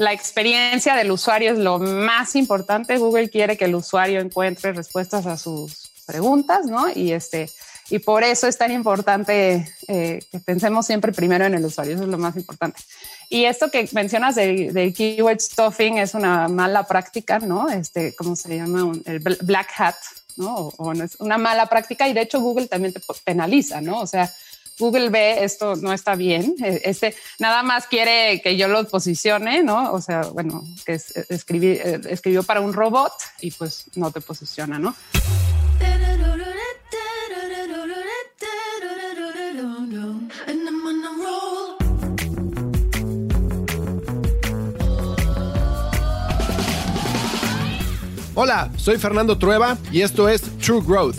la experiencia del usuario es lo más importante. Google quiere que el usuario encuentre respuestas a sus preguntas, ¿no? Y este, y por eso es tan importante eh, que pensemos siempre primero en el usuario, eso es lo más importante. Y esto que mencionas del, keyword stuffing es una mala práctica, ¿no? Este, ¿cómo se llama? el black hat, ¿no? O, es una mala práctica y de hecho Google también te penaliza, ¿no? O sea, Google ve esto no está bien, e, este nada más quiere que yo lo posicione, ¿no? O sea, bueno, que es, escribí, eh, escribió para un robot y pues no te posiciona, ¿no? Hola, soy Fernando Trueba y esto es True Growth,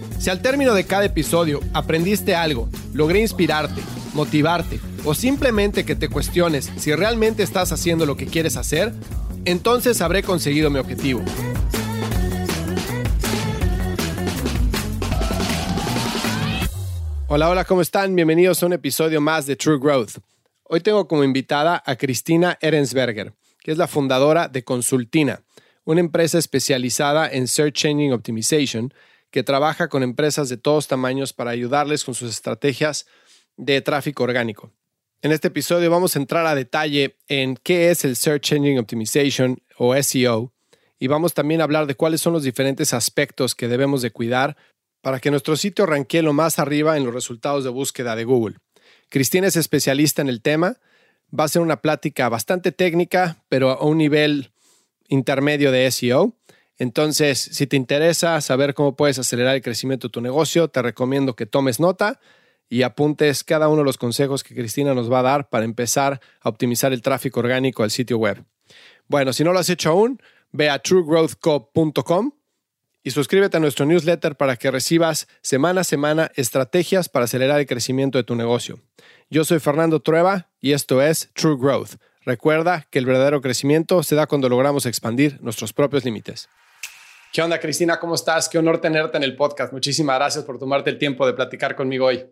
Si al término de cada episodio aprendiste algo, logré inspirarte, motivarte o simplemente que te cuestiones si realmente estás haciendo lo que quieres hacer, entonces habré conseguido mi objetivo. Hola, hola, ¿cómo están? Bienvenidos a un episodio más de True Growth. Hoy tengo como invitada a Cristina Erensberger, que es la fundadora de Consultina, una empresa especializada en Search Engine Optimization que trabaja con empresas de todos tamaños para ayudarles con sus estrategias de tráfico orgánico. En este episodio vamos a entrar a detalle en qué es el Search Engine Optimization o SEO y vamos también a hablar de cuáles son los diferentes aspectos que debemos de cuidar para que nuestro sitio ranquee lo más arriba en los resultados de búsqueda de Google. Cristina es especialista en el tema. Va a ser una plática bastante técnica, pero a un nivel intermedio de SEO. Entonces, si te interesa saber cómo puedes acelerar el crecimiento de tu negocio, te recomiendo que tomes nota y apuntes cada uno de los consejos que Cristina nos va a dar para empezar a optimizar el tráfico orgánico al sitio web. Bueno, si no lo has hecho aún, ve a truegrowthco.com y suscríbete a nuestro newsletter para que recibas semana a semana estrategias para acelerar el crecimiento de tu negocio. Yo soy Fernando Trueba y esto es True Growth. Recuerda que el verdadero crecimiento se da cuando logramos expandir nuestros propios límites. ¿Qué onda, Cristina? ¿Cómo estás? Qué honor tenerte en el podcast. Muchísimas gracias por tomarte el tiempo de platicar conmigo hoy.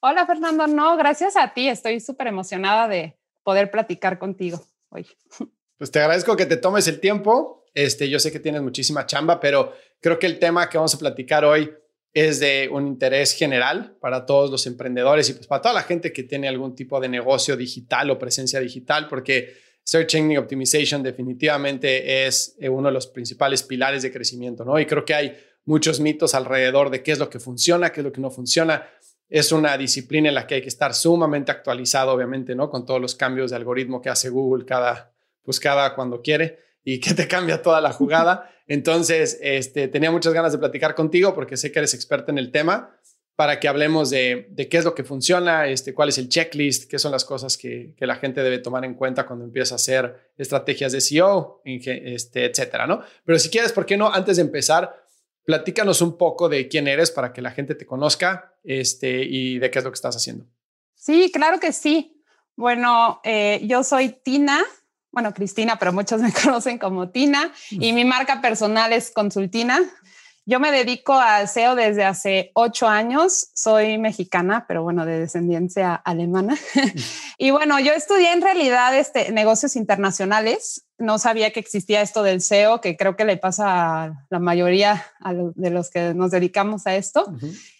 Hola, Fernando. No, gracias a ti. Estoy súper emocionada de poder platicar contigo hoy. Pues te agradezco que te tomes el tiempo. Este, yo sé que tienes muchísima chamba, pero creo que el tema que vamos a platicar hoy es de un interés general para todos los emprendedores y pues para toda la gente que tiene algún tipo de negocio digital o presencia digital, porque Search Engine Optimization definitivamente es eh, uno de los principales pilares de crecimiento, ¿no? Y creo que hay muchos mitos alrededor de qué es lo que funciona, qué es lo que no funciona. Es una disciplina en la que hay que estar sumamente actualizado, obviamente, ¿no? Con todos los cambios de algoritmo que hace Google cada, pues cuando quiere y que te cambia toda la jugada. Entonces, este, tenía muchas ganas de platicar contigo porque sé que eres experta en el tema para que hablemos de, qué es lo que funciona, este, cuál es el checklist, qué son las cosas que, la gente debe tomar en cuenta cuando empieza a hacer estrategias de SEO, este, etcétera, ¿no? Pero si quieres, ¿por qué no? Antes de empezar, platícanos un poco de quién eres para que la gente te conozca este, y de qué es lo que estás haciendo. Sí, claro que sí. Bueno, eh, yo soy Tina, bueno, Cristina, pero muchos me conocen como Tina y mi marca personal es Consultina. Yo me dedico al SEO desde hace ocho años. Soy mexicana, pero bueno, de descendencia alemana. y bueno, yo estudié en realidad este, negocios internacionales. No sabía que existía esto del SEO, que creo que le pasa a la mayoría de los que nos dedicamos a esto.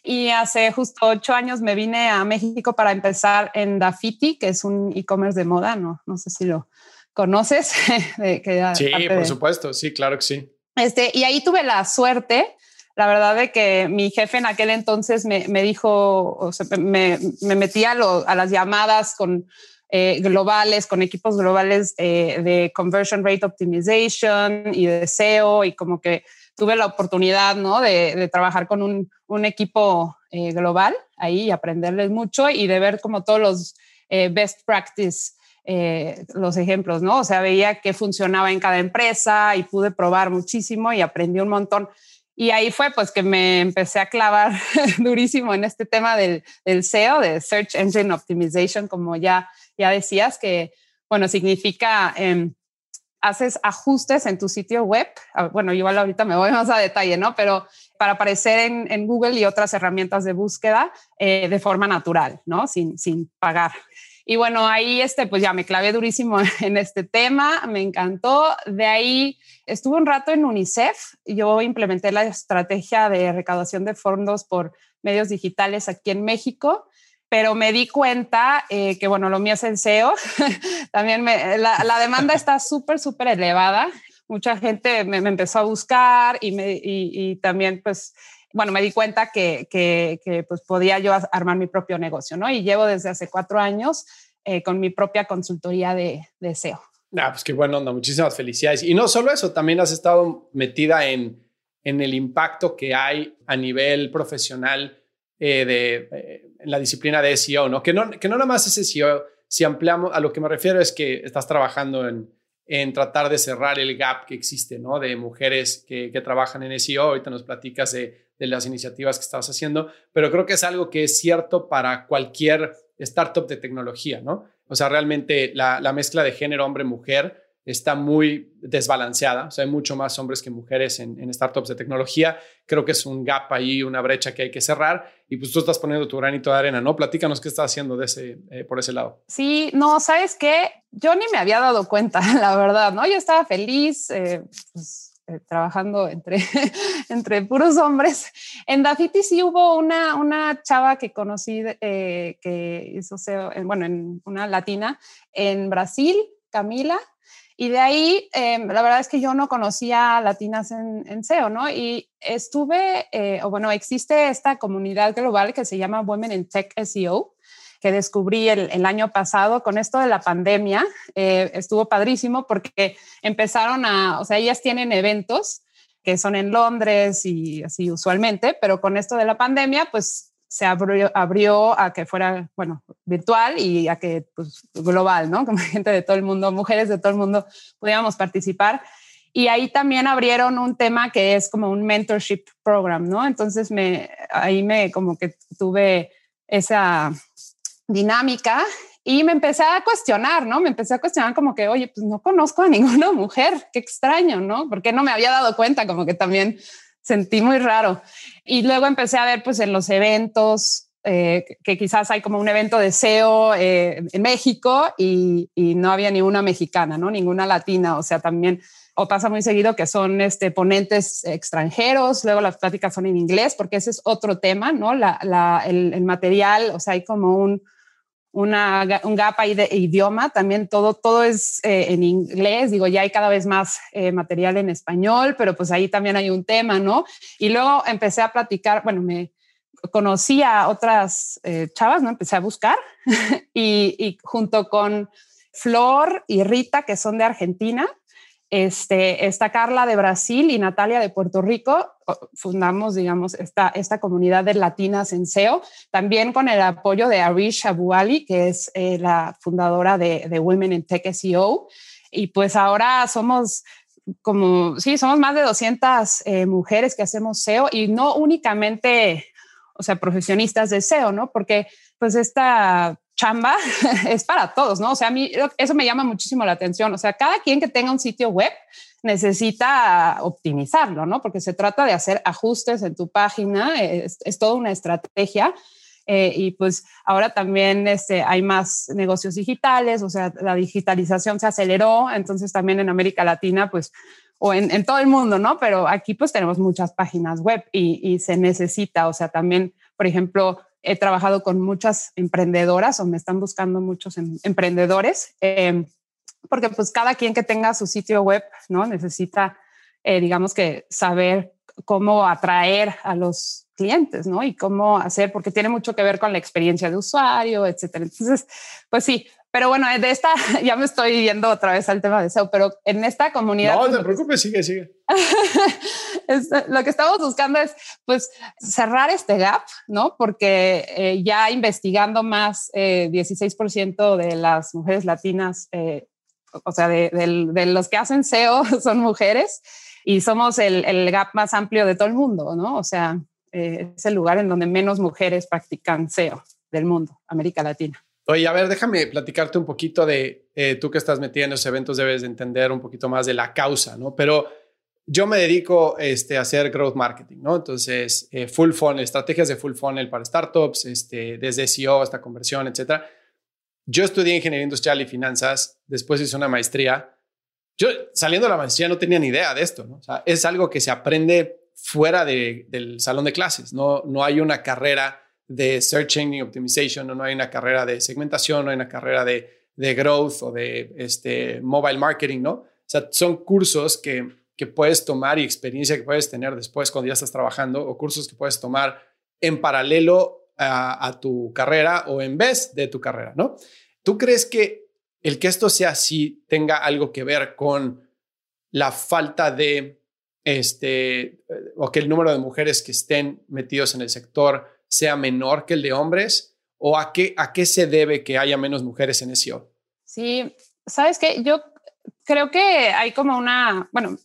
Y hace justo ocho años me vine a México para empezar en Dafiti, que es un e-commerce de moda. No, no sé si lo conoces. sí, por supuesto. Sí, claro que sí. Este, y ahí tuve la suerte, la verdad, de que mi jefe en aquel entonces me, dijo, me, me metía a, las llamadas con eh, globales, con equipos globales eh, de conversion rate optimization y de SEO, y como que tuve la oportunidad. De, trabajar con un, un equipo eh, global ahí y aprenderles mucho y de ver como todos los best practice eh, los ejemplos, ¿no? O sea, veía que funcionaba en cada empresa y pude probar muchísimo y aprendí un montón. Y ahí fue pues que me empecé a clavar durísimo en este tema del, del, SEO, de Search Engine Optimization, como ya, ya decías, que, bueno, significa... Eh, haces ajustes en tu sitio web. Ah, bueno, igual ahorita me voy más a detalle, ¿no? Pero para aparecer en, en Google y otras herramientas de búsqueda eh, de forma natural, ¿no? Sin, sin pagar. Y bueno, ahí este, pues ya me clavé durísimo en este tema, me encantó. De ahí estuve un rato en UNICEF. Yo implementé la estrategia de recaudación de fondos por medios digitales aquí en México pero me di cuenta eh, que, bueno, lo mío es el SEO. También me, la, la, demanda está súper, súper elevada. Mucha gente me, me, empezó a buscar y, me, y, y también, pues, bueno, me di cuenta que, que, que, pues podía yo armar mi propio negocio, ¿no? Y llevo desde hace cuatro años eh, con mi propia consultoría de, de SEO. Ah, pues qué bueno, onda, muchísimas felicidades. Y no solo eso, también has estado metida en, en el impacto que hay a nivel profesional eh, de eh, la disciplina de SEO, ¿no? Que, ¿no? que no nada más es SEO, si ampliamos, a lo que me refiero es que estás trabajando en, en tratar de cerrar el gap que existe, ¿no? De mujeres que, que trabajan en SEO. Ahorita nos platicas de, de, las iniciativas que estás haciendo, pero creo que es algo que es cierto para cualquier startup de tecnología, ¿no? O sea, realmente la, la mezcla de género hombre-mujer está muy desbalanceada. O sea, hay mucho más hombres que mujeres en, en, startups de tecnología. Creo que es un gap ahí, una brecha que hay que cerrar. Y pues tú estás poniendo tu granito de arena, ¿no? Platícanos qué estás haciendo de ese, eh, por ese lado. Sí, no, ¿sabes qué? Yo ni me había dado cuenta, la verdad, ¿no? Yo estaba feliz, eh, pues, eh, trabajando entre, entre puros hombres. En Dafiti sí hubo una, una chava que conocí eh, que hizo SEO, bueno, en una latina en Brasil, Camila, y de ahí, eh, la verdad es que yo no conocía latinas en, en SEO, ¿no? Y estuve, eh, o bueno, existe esta comunidad global que se llama Women in Tech SEO, que descubrí el, el año pasado con esto de la pandemia. Eh, estuvo padrísimo porque empezaron a, o sea, ellas tienen eventos que son en Londres y así usualmente, pero con esto de la pandemia, pues se abrió, abrió, a que fuera, bueno, virtual y a que, pues, global, ¿no? Como gente de todo el mundo, mujeres de todo el mundo pudiéramos participar. Y ahí también abrieron un tema que es como un mentorship program, ¿no? Entonces me, ahí me como que tuve esa dinámica y me empecé a cuestionar, ¿no? Me empecé a cuestionar como que, oye, pues no conozco a ninguna mujer, qué extraño, ¿no? Porque no me había dado cuenta, como que también sentí muy raro. Y luego empecé a ver pues en los eventos, eh, que quizás hay como un evento de SEO eh, en México y, y, no había ni una mexicana, ¿no? Ninguna latina, o sea, también, o pasa muy seguido que son este, ponentes extranjeros, luego las pláticas son en inglés, porque ese es otro tema, ¿no? La, la, el, el material, o sea, hay como un, una, un gap ahí de idioma, también todo, todo es eh, en inglés, digo, ya hay cada vez más eh, material en español, pero pues ahí también hay un tema, ¿no? Y luego empecé a platicar, bueno, me conocí a otras eh, chavas, ¿no? Empecé a buscar y, y junto con Flor y Rita, que son de Argentina, este, está Carla de Brasil y Natalia de Puerto Rico. Fundamos, digamos, esta, esta comunidad de latinas en SEO, también con el apoyo de Arish Abuali, que es eh, la fundadora de, Women in Tech SEO. Y pues ahora somos como, sí, somos más de 200 eh, mujeres que hacemos SEO y no únicamente, o sea, profesionistas de SEO, ¿no? Porque pues esta chamba es para todos, ¿no? O sea, a mí eso me llama muchísimo la atención. O sea, cada quien que tenga un sitio web necesita optimizarlo, ¿no? Porque se trata de hacer ajustes en tu página, es, es toda una estrategia. Eh, y pues ahora también este, hay más negocios digitales, o sea, la digitalización se aceleró, entonces también en América Latina, pues, o en, todo el mundo, ¿no? Pero aquí pues tenemos muchas páginas web y, y se necesita, o sea, también, por ejemplo, he trabajado con muchas emprendedoras o me están buscando muchos em emprendedores, eh, porque pues cada quien que tenga su sitio web, ¿no? Necesita, eh, digamos que saber cómo atraer a los clientes, ¿no? Y cómo hacer, porque tiene mucho que ver con la experiencia de usuario, etcétera. Entonces, pues sí, pero bueno, de esta ya me estoy yendo otra vez al tema de SEO, pero en esta comunidad. No te preocupes, sigue, sigue. lo que estamos buscando es pues cerrar este gap, ¿no? Porque eh, ya investigando más, 16% de las mujeres latinas, o sea, de, de, los que hacen SEO son mujeres y somos el, el, gap más amplio de todo el mundo, ¿no? O sea, es el lugar en donde menos mujeres practican SEO del mundo, América Latina. Oye, a ver, déjame platicarte un poquito de, eh, tú que estás metida en los eventos debes de entender un poquito más de la causa, ¿no? Pero yo me dedico este, a hacer growth marketing, ¿no? Entonces, eh, full funnel, estrategias de full funnel para startups, este, desde SEO hasta conversión, etcétera. Yo estudié ingeniería industrial y finanzas, después hice una maestría. Yo saliendo de la maestría no tenía ni idea de esto, ¿no? O sea, es algo que se aprende fuera del salón de clases, no, no hay una carrera de Search Engine Optimization, no hay una carrera de segmentación, no hay una carrera de, de growth o de este, mobile marketing, ¿no? O sea, son cursos que, que puedes tomar y experiencia que puedes tener después cuando ya estás trabajando o cursos que puedes tomar en paralelo a, a tu carrera o en vez de tu carrera, ¿no? ¿Tú crees que el que esto sea así tenga algo que ver con la falta de, este, o que el número de mujeres que estén metidos en el sector sea menor que el de hombres? ¿O a qué, a qué se debe que haya menos mujeres en SEO? Sí, sabes que yo creo que hay como una, bueno,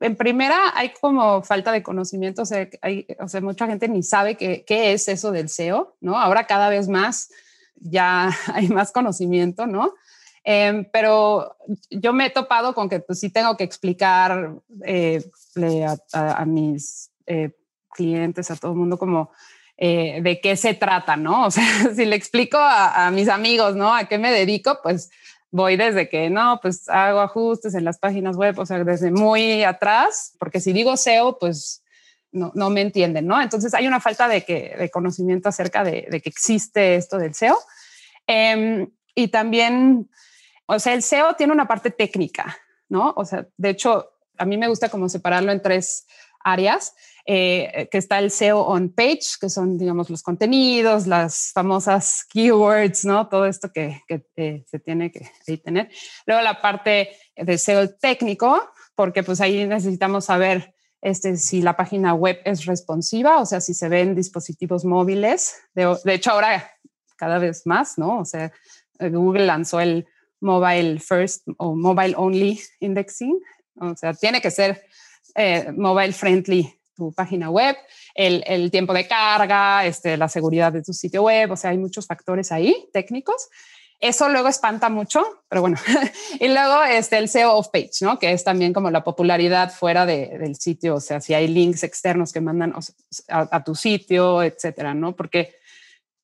en primera hay como falta de conocimiento, o sea, hay, o sea mucha gente ni sabe qué, qué es eso del SEO, ¿no? Ahora cada vez más ya hay más conocimiento, ¿no? Em, pero yo me he topado con que pues sí tengo que explicar eh, a, mis eh, clientes, a todo el mundo como eh, de qué se trata, ¿no? O sea, si le explico a, mis amigos, ¿no? A qué me dedico, pues voy desde que no, pues hago ajustes en las páginas web, o sea, desde muy atrás, porque si digo SEO, pues no, no me entienden, ¿no? Entonces hay una falta de, que, de conocimiento acerca de, que existe esto del SEO. Em, y también, o sea, el SEO tiene una parte técnica, ¿no? O sea, de hecho, a mí me gusta como separarlo en tres áreas. Eh, que está el SEO on page, que son, digamos, los contenidos, las famosas keywords, ¿no? Todo esto que, eh, se tiene que tener. Luego la parte de SEO técnico, porque pues ahí necesitamos saber este, si la página web es responsiva, o sea, si se ven dispositivos móviles. De, de hecho, ahora cada vez más, ¿no? O sea, Google lanzó el Mobile First o Mobile Only Indexing, o sea, tiene que ser eh, mobile friendly tu página web, el, el, tiempo de carga, este, la seguridad de tu sitio web, o sea, hay muchos factores ahí técnicos. Eso luego espanta mucho, pero bueno. y luego este, el SEO off page, ¿no? Que es también como la popularidad fuera de, del sitio, o sea, si hay links externos que mandan a, tu sitio, etcétera, ¿no? Porque,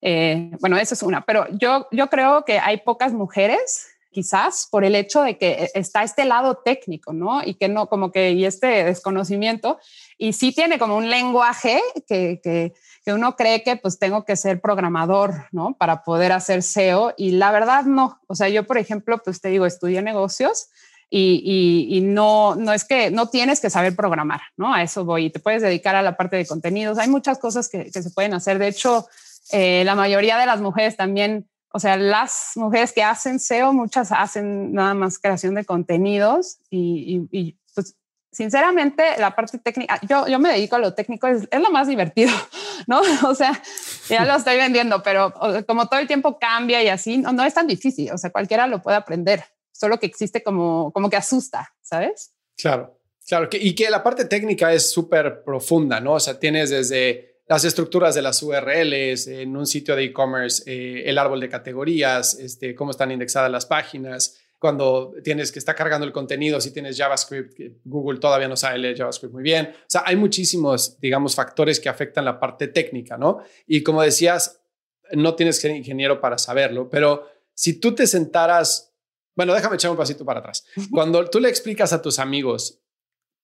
eh, bueno, eso es una, pero yo, yo creo que hay pocas mujeres quizás por el hecho de que eh, está este lado técnico, ¿no? Y que no, como que, y este desconocimiento, y sí tiene como un lenguaje que, que, que uno cree que pues tengo que ser programador, ¿no? Para poder hacer SEO, y la verdad no, o sea, yo, por ejemplo, pues te digo, estudié negocios, y, y, no, no es que no tienes que saber programar, ¿no? A eso voy. Y te puedes dedicar a la parte de contenidos. Hay muchas cosas que, que se pueden hacer. De hecho, eh, la mayoría de las mujeres también o sea, las mujeres que hacen SEO, muchas hacen nada más creación de contenidos y, pues sinceramente la parte técnica, yo, yo me dedico a lo técnico, es, es, lo más divertido, ¿no? O sea, ya lo estoy vendiendo, pero como todo el tiempo cambia y así, no, no es tan difícil, o sea, cualquiera lo puede aprender, solo que existe como, como que asusta, ¿sabes? Claro, claro, y que la parte técnica es súper profunda, ¿no? O sea, tienes desde las estructuras de las URLs en un sitio de e-commerce, eh, el árbol de categorías, este, cómo están indexadas las páginas, cuando tienes que estar cargando el contenido, si tienes JavaScript, Google todavía no sabe leer JavaScript muy bien. O sea, hay muchísimos, digamos, factores que afectan la parte técnica, ¿no? Y como decías, no tienes que ser ingeniero para saberlo, pero si tú te sentaras, bueno, déjame echar un pasito para atrás. Cuando tú le explicas a tus amigos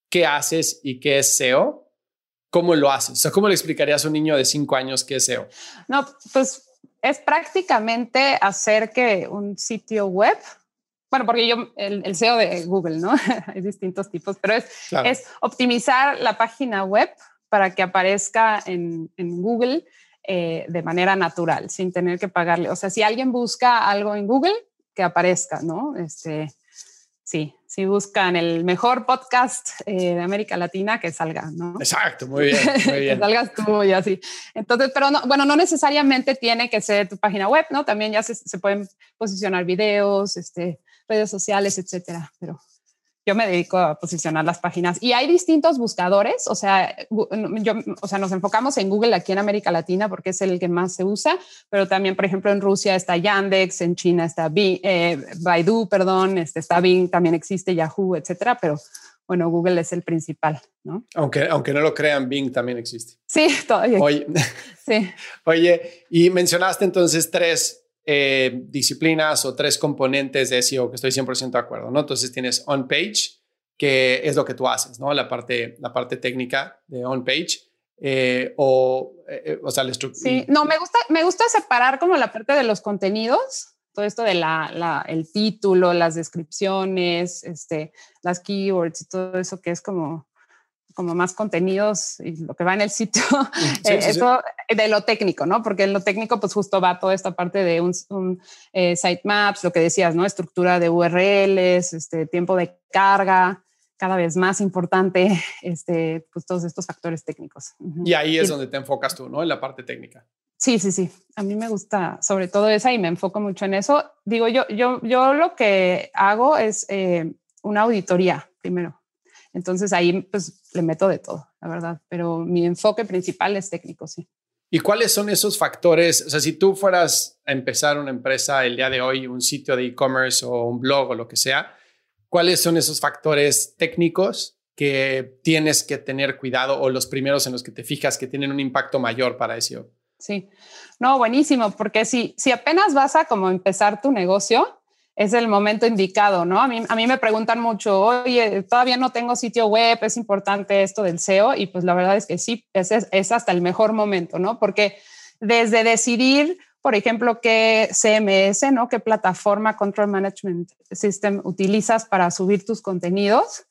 qué haces y qué es SEO, ¿cómo lo haces? O sea, ¿cómo le explicarías a un niño de cinco años qué es SEO? No, pues es prácticamente hacer que un sitio web, bueno, porque yo, el, SEO de Google, ¿no? Hay distintos tipos, pero es, es optimizar la página web para que aparezca en, en Google eh, de manera natural, sin tener que pagarle. O sea, si alguien busca algo en Google, que aparezca, ¿no? Este, sí, si buscan el mejor podcast eh, de América Latina, que salga, ¿no? Exacto, muy bien, muy bien. que salgas tú y así. Entonces, pero no, bueno, no necesariamente tiene que ser tu página web, ¿no? También ya se, se pueden posicionar videos, este, redes sociales, etcétera, pero yo me dedico a posicionar las páginas y hay distintos buscadores, o sea, yo, o sea, nos enfocamos en Google aquí en América Latina porque es el que más se usa, pero también, por ejemplo, en Rusia está Yandex, en China está Bing, eh, Baidu, perdón, este está Bing, también existe Yahoo, etcétera, pero bueno, Google es el principal, ¿no? Aunque, aunque no lo crean, Bing también existe. Sí, todavía. Oye, sí. Oye, y mencionaste entonces tres eh, disciplinas o tres componentes de SEO que estoy 100% de acuerdo, ¿no? Entonces tienes on-page, que es lo que tú haces, ¿no? La parte, la parte técnica de on-page. Eh, o, eh, o sea, la estructura. Sí, no, me gusta, me gusta separar como la parte de los contenidos, todo esto de la, la, el título, las descripciones, este, las keywords y todo eso que es como como más contenidos y lo que va en el sitio, eh, eso de lo técnico, ¿no? Porque en lo técnico, pues justo va toda esta parte de un, un eh, sitemaps, lo que decías, ¿no? Estructura de URLs, este, tiempo de carga, cada vez más importante, este, pues todos estos factores técnicos. Y ahí es donde te enfocas tú, ¿no? En la parte técnica. Sí, sí, sí. A mí me gusta sobre todo esa y me enfoco mucho en eso. Digo, yo, yo, yo lo que hago es eh, una auditoría primero. Entonces ahí pues le meto de todo, la verdad, pero mi enfoque principal es técnico, sí. ¿Y cuáles son esos factores? O sea, si tú fueras a empezar una empresa el día de hoy, un sitio de e-commerce o un blog o lo que sea, ¿cuáles son esos factores técnicos que tienes que tener cuidado o los primeros en los que te fijas que tienen un impacto mayor para SEO? Sí, no, buenísimo, porque si, si apenas vas a como empezar tu negocio, es el momento indicado, ¿no? A mí, a mí me preguntan mucho, oye, todavía no tengo sitio web, es importante esto del SEO y pues la verdad es que sí, es, es hasta el mejor momento, ¿no? Porque desde decidir, por ejemplo, qué CMS, ¿no? ¿Qué plataforma Control Management System utilizas para subir tus contenidos?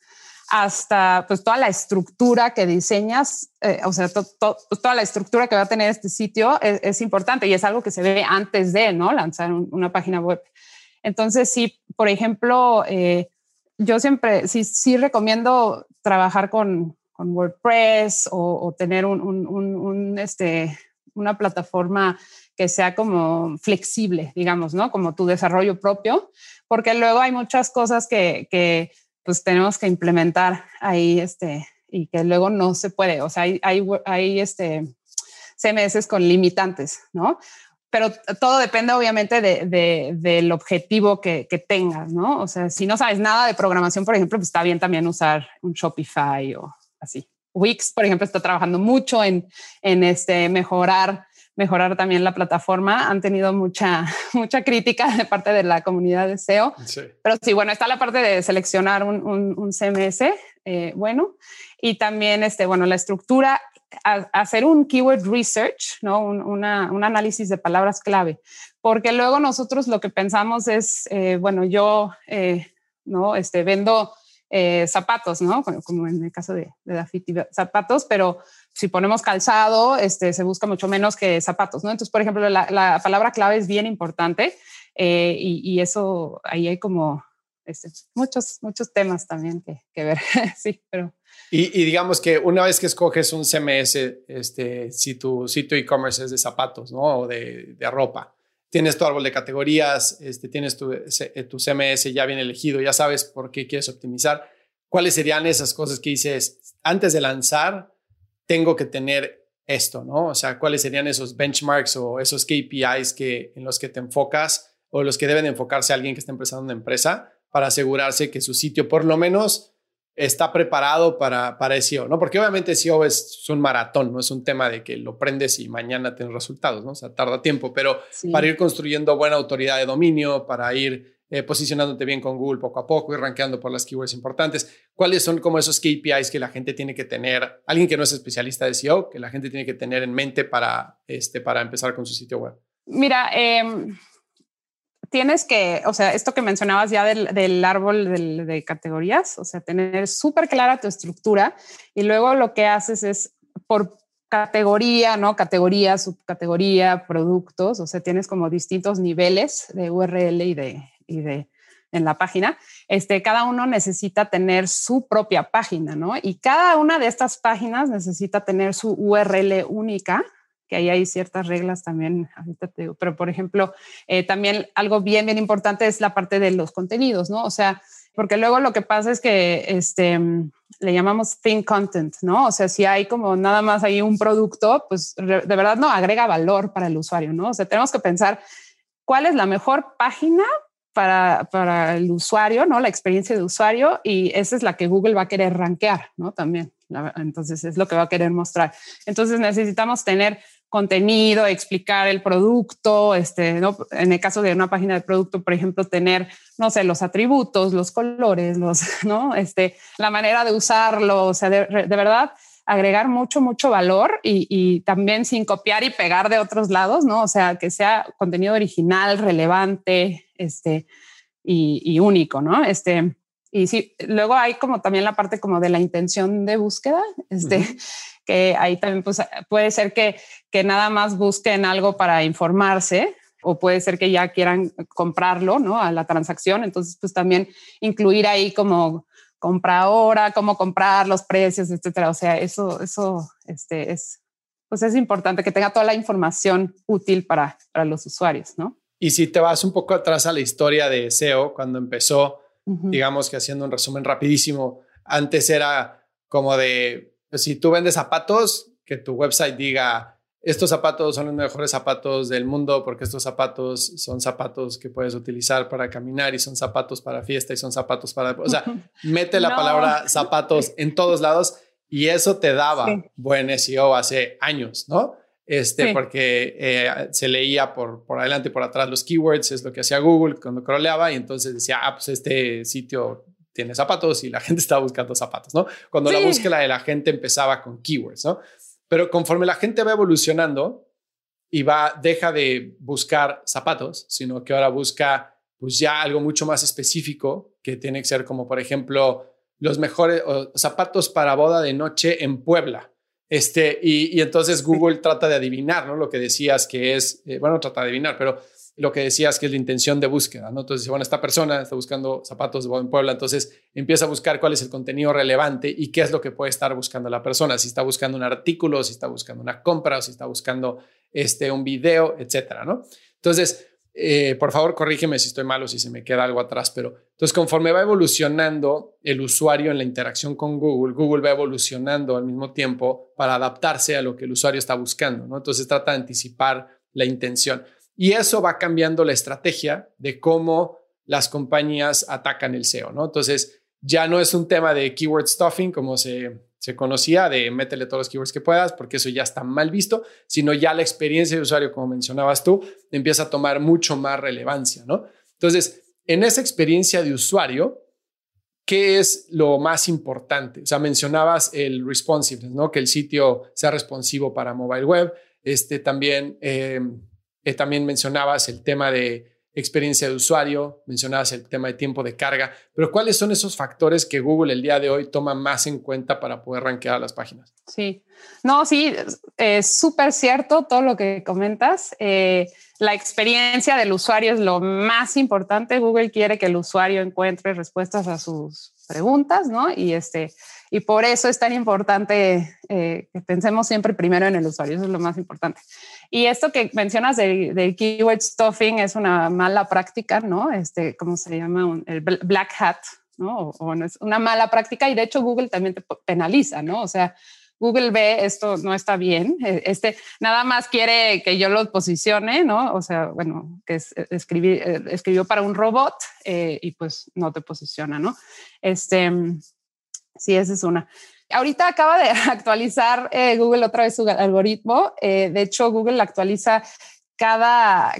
hasta pues toda la estructura que diseñas, eh, o sea, pues, toda la estructura que va a tener este sitio es, es, importante y es algo que se ve antes de, ¿no? Lanzar una página web. Entonces, sí, por ejemplo, eh, yo siempre, sí, sí recomiendo trabajar con, con WordPress o, tener un, un, un, este, una plataforma que sea como flexible, digamos, ¿no? Como tu desarrollo propio, porque luego hay muchas cosas que, que pues tenemos que implementar ahí, este, y que luego no se puede. O sea, hay, hay, hay este, CMS con limitantes, ¿no? Pero todo depende obviamente de, del objetivo que, que, tengas, ¿no? O sea, si no sabes nada de programación, por ejemplo, pues está bien también usar un Shopify o así. Wix, por ejemplo, está trabajando mucho en, en este, mejorar, mejorar también la plataforma. Han tenido mucha, mucha crítica de parte de la comunidad de SEO. Sí. Pero sí, bueno, está la parte de seleccionar un, un, un CMS, eh, bueno, y también, este, bueno, la estructura hacer un keyword research, ¿no? Un, análisis de palabras clave, porque luego nosotros lo que pensamos es, eh, bueno, yo, eh, ¿no? Este, vendo eh, zapatos, ¿no? Como, en el caso de, de zapatos, pero si ponemos calzado, este, se busca mucho menos que zapatos, ¿no? Entonces, por ejemplo, la, palabra clave es bien importante y, y, eso, ahí hay como este, muchos, muchos temas también que, que ver, sí, pero... Y, digamos que una vez que escoges un CMS, este, si tu sitio e-commerce es de zapatos, ¿no? O de, de, ropa, tienes tu árbol de categorías, este, tienes tu, tu CMS ya bien elegido, ya sabes por qué quieres optimizar. ¿Cuáles serían esas cosas que dices, antes de lanzar, tengo que tener esto, ¿no? O sea, ¿cuáles serían esos benchmarks o esos KPIs que, en los que te enfocas o los que deben enfocarse alguien que está empezando una empresa para asegurarse que su sitio por lo menos está preparado para, para SEO, ¿no? Porque obviamente SEO es, un maratón, no es un tema de que lo prendes y mañana tienes resultados, ¿no? O sea, tarda tiempo, pero para ir construyendo buena autoridad de dominio, para ir eh, posicionándote bien con Google poco a poco y rankeando por las keywords importantes, ¿cuáles son como esos KPIs que la gente tiene que tener, alguien que no es especialista de SEO, que la gente tiene que tener en mente para, este, para empezar con su sitio web? Mira, eh tienes que, o sea, esto que mencionabas ya del, árbol de categorías, o sea, tener súper clara tu estructura y luego lo que haces es por categoría, ¿no? Categoría, subcategoría, productos, o sea, tienes como distintos niveles de URL y de, y de en la página, este, cada uno necesita tener su propia página, ¿no? Y cada una de estas páginas necesita tener su URL única, que ahí hay ciertas reglas también, ahorita te digo, pero por ejemplo, eh, también algo bien, bien importante es la parte de los contenidos, ¿no? O sea, porque luego lo que pasa es que este, le llamamos thin content, ¿no? O sea, si hay como nada más ahí un producto, pues de verdad no agrega valor para el usuario, ¿no? O sea, tenemos que pensar cuál es la mejor página para, para el usuario, ¿no? La experiencia de usuario y esa es la que Google va a querer rankear, ¿no? También. Entonces es lo que va a querer mostrar. Entonces necesitamos tener contenido, explicar el producto, este, ¿no? en el caso de una página de producto, por ejemplo, tener, no sé, los atributos, los colores, los, ¿no? Este, la manera de usarlo, o sea, de, verdad agregar mucho, mucho valor y, y, también sin copiar y pegar de otros lados, ¿no? O sea, que sea contenido original, relevante, este, y, y único, ¿no? Este, y sí, luego hay como también la parte como de la intención de búsqueda, este, que ahí también pues, puede ser que, que nada más busquen algo para informarse o puede ser que ya quieran comprarlo, ¿no? A la transacción. Entonces, pues también incluir ahí como compra ahora, cómo comprar, los precios, etcétera. O sea, eso, eso este, es, pues es importante que tenga toda la información útil para, para los usuarios, ¿no? Y si te vas un poco atrás a la historia de SEO, cuando empezó, digamos que haciendo un resumen rapidísimo, antes era como de pues, si tú vendes zapatos, que tu website diga, estos zapatos son los mejores zapatos del mundo porque estos zapatos son zapatos que puedes utilizar para caminar y son zapatos para fiesta y son zapatos para... O sea, mete la palabra zapatos en todos lados y eso te daba buen SEO hace años, ¿no? Este, porque eh, se leía por, por adelante y por atrás los keywords, es lo que hacía Google cuando crawleaba y entonces decía, ah, pues este sitio tiene zapatos y la gente estaba buscando zapatos, ¿no? Cuando la búsqueda de la gente empezaba con keywords, ¿no? Pero conforme la gente va evolucionando y va, deja de buscar zapatos, sino que ahora busca pues ya algo mucho más específico, que tiene que ser como, por ejemplo, los mejores zapatos para boda de noche en Puebla. Este, y, entonces Google trata de adivinar, ¿no? Lo que decías que es, eh, bueno, trata de adivinar, pero lo que decías que es la intención de búsqueda, ¿no? Entonces, bueno, esta persona está buscando zapatos en Puebla, entonces empieza a buscar cuál es el contenido relevante y qué es lo que puede estar buscando la persona, si está buscando un artículo, si está buscando una compra, si está buscando este, un video, etcétera, ¿no? Entonces, eh, por favor, corrígeme si estoy mal o si se me queda algo atrás, pero entonces conforme va evolucionando el usuario en la interacción con Google, Google va evolucionando al mismo tiempo para adaptarse a lo que el usuario está buscando, ¿no? Entonces trata de anticipar la intención. Y eso va cambiando la estrategia de cómo las compañías atacan el SEO, ¿no? Entonces, ya no es un tema de keyword stuffing como se, se conocía, de métele todos los keywords que puedas, porque eso ya está mal visto, sino ya la experiencia de usuario, como mencionabas tú, empieza a tomar mucho más relevancia, ¿no? Entonces, en esa experiencia de usuario, ¿qué es lo más importante? O sea, mencionabas el responsiveness, ¿no? Que el sitio sea responsivo para mobile web. Este también eh, eh, también mencionabas el tema de experiencia de usuario, mencionabas el tema de tiempo de carga, pero ¿cuáles son esos factores que Google el día de hoy toma más en cuenta para poder rankear las páginas? Sí, no, sí, es súper cierto todo lo que comentas. Eh, la experiencia del usuario es lo más importante. Google quiere que el usuario encuentre respuestas a sus preguntas, ¿no? Y este, y por eso es tan importante eh, que pensemos siempre primero en el usuario, eso es lo más importante. Y esto que mencionas del keyword stuffing es una mala práctica, ¿no? Este, ¿cómo se llama? el black hat, ¿no? O, no es una mala práctica y de hecho Google también te penaliza, ¿no? O sea, Google ve esto no está bien, e, este nada más quiere que yo lo posicione, ¿no? O sea, bueno, que es, escribí, eh, escribió para un robot eh, y pues no te posiciona, ¿no? Este, Sí, esa es una. Ahorita acaba de actualizar eh, Google otra vez su algoritmo. Eh, de hecho, Google actualiza cada,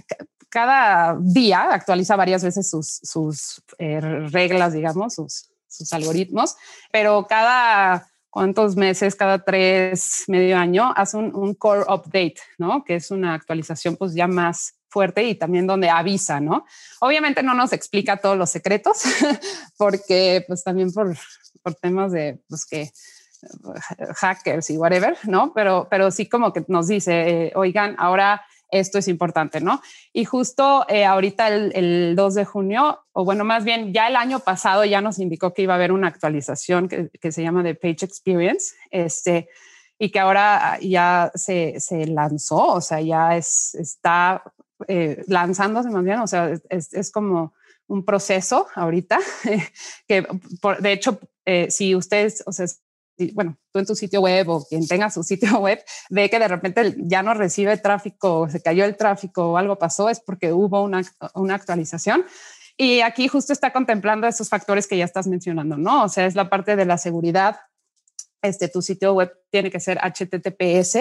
cada día, actualiza varias veces sus, sus eh, reglas, digamos, sus, sus algoritmos, pero cada cuántos meses, cada tres, medio año, hace un, un, core update, ¿no? Que es una actualización pues ya más fuerte y también donde avisa, ¿no? Obviamente no nos explica todos los secretos, porque pues también por, por temas de, pues que hackers y whatever, ¿no? Pero, pero sí como que nos dice, eh, oigan, ahora esto es importante, ¿no? Y justo eh, ahorita el, 2 de junio, o bueno, más bien ya el año pasado ya nos indicó que iba a haber una actualización que, que se llama The Page Experience, este, y que ahora ya se, se lanzó, o sea, ya es, está eh, lanzándose más bien, o sea, es, es como un proceso ahorita, que de hecho, eh, si ustedes, o sea, bueno, tú en tu sitio web o quien tenga su sitio web ve que de repente ya no recibe tráfico, se cayó el tráfico o algo pasó, es porque hubo una, una actualización. Y aquí justo está contemplando esos factores que ya estás mencionando, ¿no? O sea, es la parte de la seguridad. Este, tu sitio web tiene que ser HTTPS,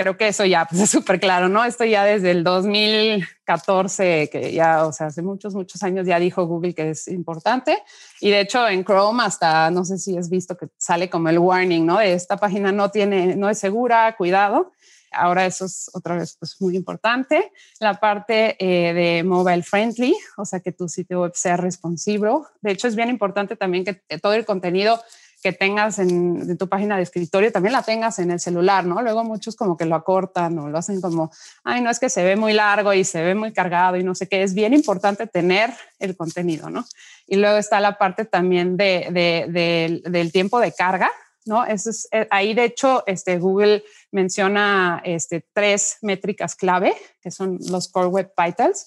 creo que eso ya pues, es súper claro, ¿no? Esto ya desde el 2014, que ya, o sea, hace muchos, muchos años ya dijo Google que es importante. Y de hecho en Chrome hasta, no sé si has visto que sale como el warning, ¿no? Esta página no tiene, no es segura, cuidado. Ahora eso es otra vez pues, muy importante. La parte eh, de mobile friendly, o sea, que tu sitio web sea responsive. De hecho, es bien importante también que todo el contenido que tengas en, tu página de escritorio también la tengas en el celular, ¿no? Luego muchos como que lo acortan o lo hacen como, ay, no es que se ve muy largo y se ve muy cargado y no sé qué. Es bien importante tener el contenido, ¿no? Y luego está la parte también de, del tiempo de carga, ¿no? Eso es, eh, ahí de hecho este, Google menciona este, tres métricas clave, que son los Core Web Vitals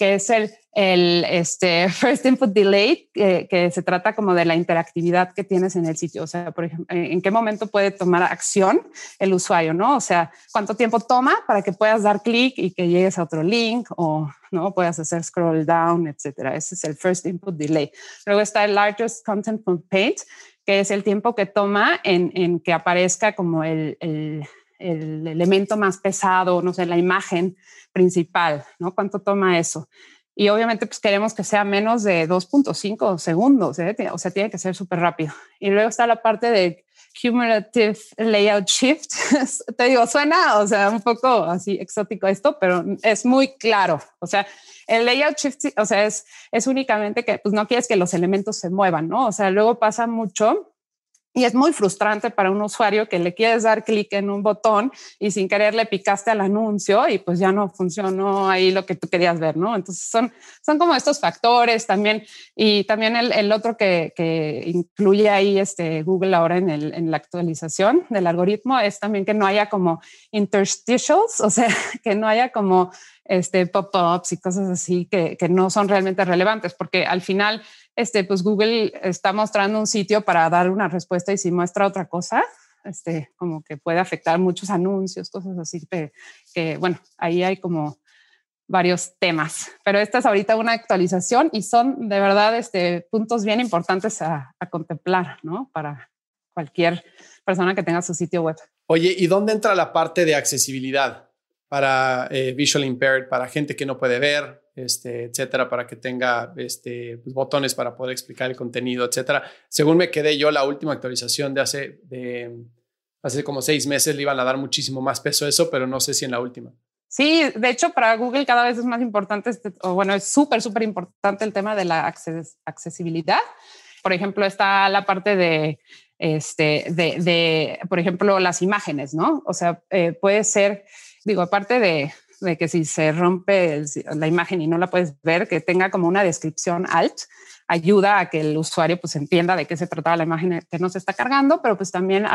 que es el, el este, First Input Delay, que, se trata como de la interactividad que tienes en el sitio. O sea, por ejemplo, en qué momento puede tomar acción el usuario, ¿no? O sea, cuánto tiempo toma para que puedas dar clic y que llegues a otro link o no puedas hacer scroll down, etcétera. Ese es el First Input Delay. Luego está el Largest Content from Page, que es el tiempo que toma en, en que aparezca como el, el, el elemento más pesado, no sé, la imagen principal, ¿no? ¿Cuánto toma eso? Y obviamente pues queremos que sea menos de 2.5 segundos, ¿eh? o sea, tiene que ser súper rápido. Y luego está la parte de Cumulative Layout Shift. Te digo, suena, o sea, un poco así exótico esto, pero es muy claro. O sea, el layout shift, o sea, es, es únicamente que pues no quieres que los elementos se muevan, ¿no? O sea, luego pasa mucho y es muy frustrante para un usuario que le quieres dar clic en un botón y sin querer le picaste al anuncio y pues ya no funcionó ahí lo que tú querías ver, ¿no? Entonces son, son como estos factores también. Y también el, el otro que, que, incluye ahí este Google ahora en, el, en la actualización del algoritmo es también que no haya como interstitials, o sea, que no haya como este pop-ups y cosas así que, que no son realmente relevantes, porque al final este, pues Google está mostrando un sitio para dar una respuesta y si muestra otra cosa, este, como que puede afectar muchos anuncios, cosas así, que, bueno, ahí hay como varios temas, pero esta es ahorita una actualización y son de verdad este, puntos bien importantes a, contemplar, ¿no? Para cualquier persona que tenga su sitio web. Oye, ¿y dónde entra la parte de accesibilidad para eh, visual impaired, para gente que no puede ver? Este, etcétera, para que tenga este, pues, botones para poder explicar el contenido, etcétera. Según me quedé yo, la última actualización de hace, de, hace como seis meses le iban a dar muchísimo más peso a eso, pero no sé si en la última. Sí, de hecho, para Google cada vez es más importante, este, o bueno, es súper, súper importante el tema de la accesibilidad. Por ejemplo, está la parte de, este, de, por ejemplo, las imágenes, ¿no? O sea, eh, puede ser, digo, aparte de, de que si se rompe la imagen y no la puedes ver, que tenga como una descripción alt, ayuda a que el usuario pues entienda de qué se trataba la imagen que no se está cargando, pero pues también a,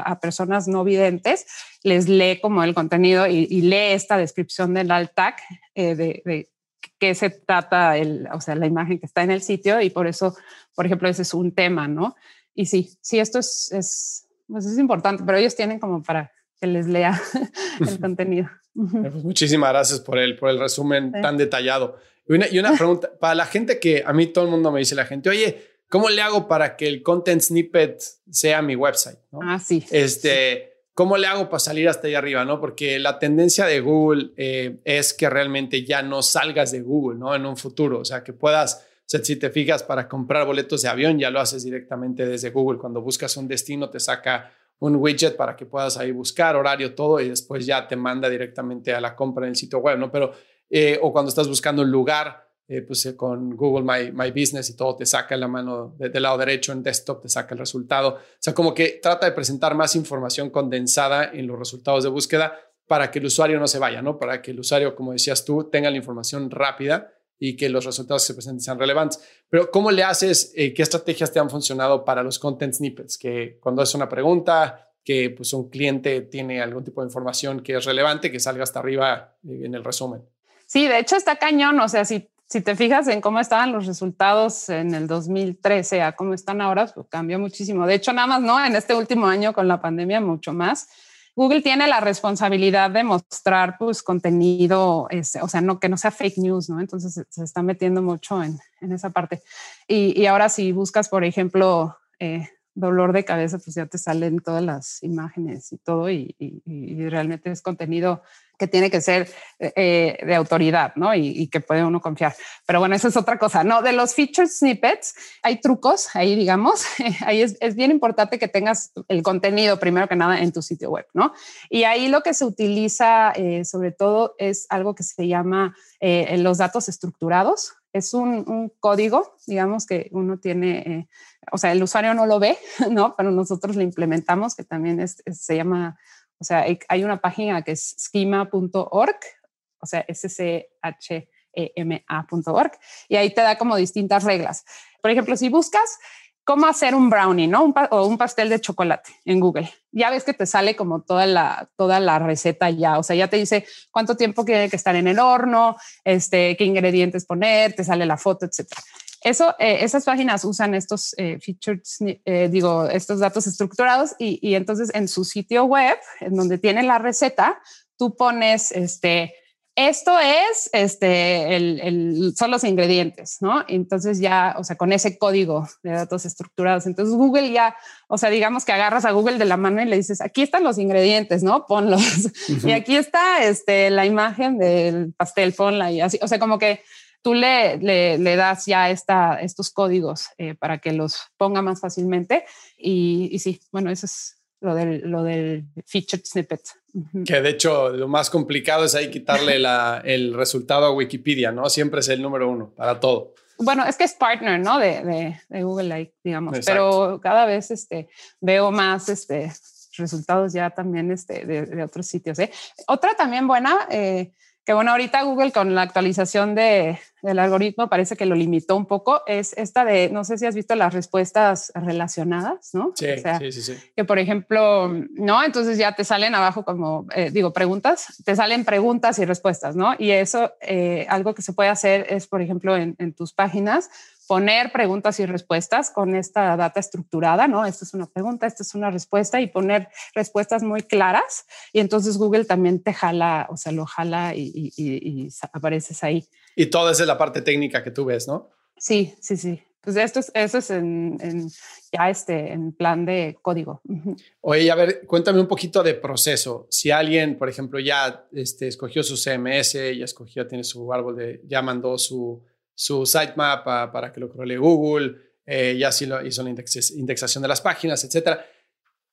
a, personas no videntes les lee como el contenido y, lee esta descripción del alt tag eh, de, de qué se trata, el, o sea, la imagen que está en el sitio y por eso, por ejemplo, ese es un tema, ¿no? Y sí, sí, esto es, es, pues es importante, pero ellos tienen como para que les lea el contenido. Pues muchísimas gracias por el, por el resumen tan detallado. Y una, y una pregunta, para la gente que a mí todo el mundo me dice la gente, oye, ¿cómo le hago para que el content snippet sea mi website? Ah, sí. Este, ¿Cómo le hago para salir hasta allá arriba? ¿no? Porque la tendencia de Google eh, es que realmente ya no salgas de Google ¿no? en un futuro, o sea, que puedas... O sea, si te fijas para comprar boletos de avión, ya lo haces directamente desde Google. Cuando buscas un destino, te saca un widget para que puedas ahí buscar horario, todo, y después ya te manda directamente a la compra en el sitio web, ¿no? Pero, eh, o cuando estás buscando un lugar, eh, pues eh, con Google My, My, Business y todo te saca la mano del lado derecho en desktop, te saca el resultado. O sea, como que trata de presentar más información condensada en los resultados de búsqueda para que el usuario no se vaya, ¿no? Para que el usuario, como decías tú, tenga la información rápida y que los resultados que se presenten sean relevantes. Pero ¿cómo le haces? Eh, ¿Qué estrategias te han funcionado para los content snippets? Que cuando es una pregunta, que pues un cliente tiene algún tipo de información que es relevante, que salga hasta arriba eh, en el resumen. Sí, de hecho está cañón. O sea, si, si te fijas en cómo estaban los resultados en el 2013 a cómo están ahora, pues cambió muchísimo. De hecho, nada más, ¿no? En este último año con la pandemia, mucho más. Google tiene la responsabilidad de mostrar pues contenido, este, o sea, no que no sea fake news, ¿no? Entonces se, está metiendo mucho en, en esa parte. Y, y, ahora si buscas, por ejemplo, eh, dolor de cabeza, pues ya te salen todas las imágenes y todo y, y, y realmente es contenido que tiene que ser eh, de autoridad, ¿no? Y, y, que puede uno confiar. Pero bueno, eso es otra cosa, ¿no? De los featured snippets, hay trucos ahí, digamos. ahí es, es, bien importante que tengas el contenido, primero que nada, en tu sitio web, ¿no? Y ahí lo que se utiliza, eh, sobre todo, es algo que se llama eh, los datos estructurados. Es un, un, código, digamos, que uno tiene, eh, o sea, el usuario no lo ve, ¿no? Pero nosotros lo implementamos, que también es, es, se llama o sea, hay una página que es schema.org, o sea, S-C-H-E-M-A.org, y ahí te da como distintas reglas. Por ejemplo, si buscas cómo hacer un brownie, ¿no? Un o un pastel de chocolate en Google. Ya ves que te sale como toda la, receta ya, o sea, ya te dice cuánto tiempo tiene que estar en el horno, este, qué ingredientes poner, te sale la foto, etcétera. Eso, eh, esas páginas usan estos eh, features, eh, digo, estos datos estructurados y, y, entonces en su sitio web, en donde tiene la receta, tú pones este, esto es, este, el, el, son los ingredientes, ¿no? Entonces ya, o sea, con ese código de datos estructurados. Entonces Google ya, o sea, digamos que agarras a Google de la mano y le dices, aquí están los ingredientes, ¿no? Ponlos. Uh -huh. Y aquí está, este, la imagen del pastel, ponla y así. O sea, como que tú le, le, le, das ya esta, estos códigos eh, para que los ponga más fácilmente. Y, y, sí, bueno, eso es lo del, lo del featured snippet. Que de hecho lo más complicado es ahí quitarle la, el resultado a Wikipedia, ¿no? Siempre es el número uno para todo. Bueno, es que es partner, ¿no? De, de, de Google, like, digamos, Exacto. pero cada vez este, veo más este, resultados ya también este, de, de otros sitios. ¿eh? Otra también buena, eh, que bueno, ahorita Google con la actualización de, del algoritmo parece que lo limitó un poco, es esta de, no sé si has visto las respuestas relacionadas, ¿no? Sí, o sea, sí, sí, sí, Que por ejemplo, ¿no? Entonces ya te salen abajo como, eh, digo, preguntas, te salen preguntas y respuestas, ¿no? Y eso, eh, algo que se puede hacer es, por ejemplo, en, en tus páginas, poner preguntas y respuestas con esta data estructurada, ¿no? Esta es una pregunta, esta es una respuesta y poner respuestas muy claras y entonces Google también te jala, o sea, lo jala y, y, y, y apareces ahí. Y toda esa es la parte técnica que tú ves, ¿no? Sí, sí, sí. Pues esto es, eso es en, en, ya este, en plan de código. Oye, a ver, cuéntame un poquito de proceso. Si alguien, por ejemplo, ya este, escogió su CMS, ya escogió, tiene su árbol de, ya mandó su, su sitemap a, para que lo crole Google, eh, ya sí lo hizo la index, indexación de las páginas, etcétera.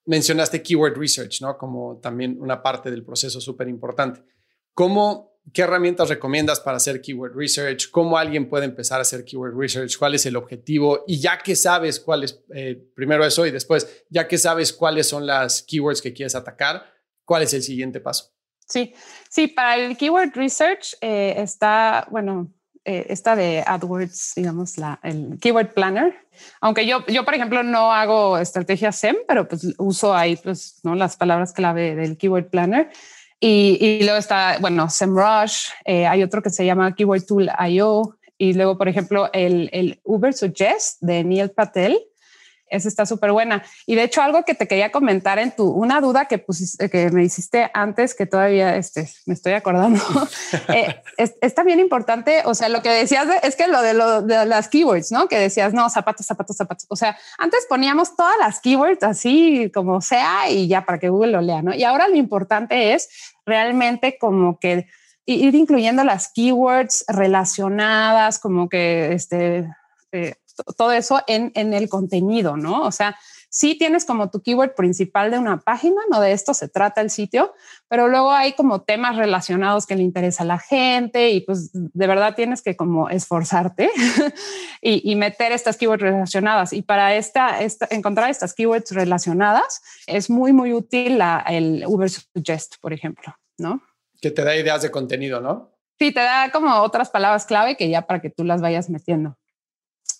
Mencionaste keyword research, ¿no? Como también una parte del proceso súper importante. ¿Cómo, qué herramientas recomiendas para hacer keyword research? ¿Cómo alguien puede empezar a hacer keyword research? ¿Cuál es el objetivo? Y ya que sabes cuáles, eh, primero eso y después, ya que sabes cuáles son las keywords que quieres atacar, ¿cuál es el siguiente paso? Sí, sí, para el keyword research eh, está, bueno, eh, esta de AdWords, digamos, la, el Keyword Planner. Aunque yo, yo, por ejemplo, no hago estrategia SEM, pero pues uso ahí pues, ¿no? las palabras clave del Keyword Planner. Y, y luego está, bueno, SEMrush, eh, hay otro que se llama Keyword Tool IO. Y luego, por ejemplo, el, el Uber Suggest de Neil Patel, esa está súper buena. Y de hecho, algo que te quería comentar en tu, una duda que, pusiste, que me hiciste antes, que todavía este, me estoy acordando, eh, es, es, también importante, o sea, lo que decías de, es que lo de, lo de las keywords, ¿no? Que decías, no, zapatos, zapatos, zapatos. O sea, antes poníamos todas las keywords así como sea y ya para que Google lo lea, ¿no? Y ahora lo importante es realmente como que ir incluyendo las keywords relacionadas, como que este... Eh, todo eso en, en, el contenido, ¿no? O sea, sí tienes como tu keyword principal de una página, no de esto se trata el sitio, pero luego hay como temas relacionados que le interesa a la gente y pues de verdad tienes que como esforzarte y, y, meter estas keywords relacionadas. Y para esta, esta, encontrar estas keywords relacionadas es muy, muy útil la, el Uber Suggest, por ejemplo. ¿no? Que te da ideas de contenido, ¿no? Sí, te da como otras palabras clave que ya para que tú las vayas metiendo.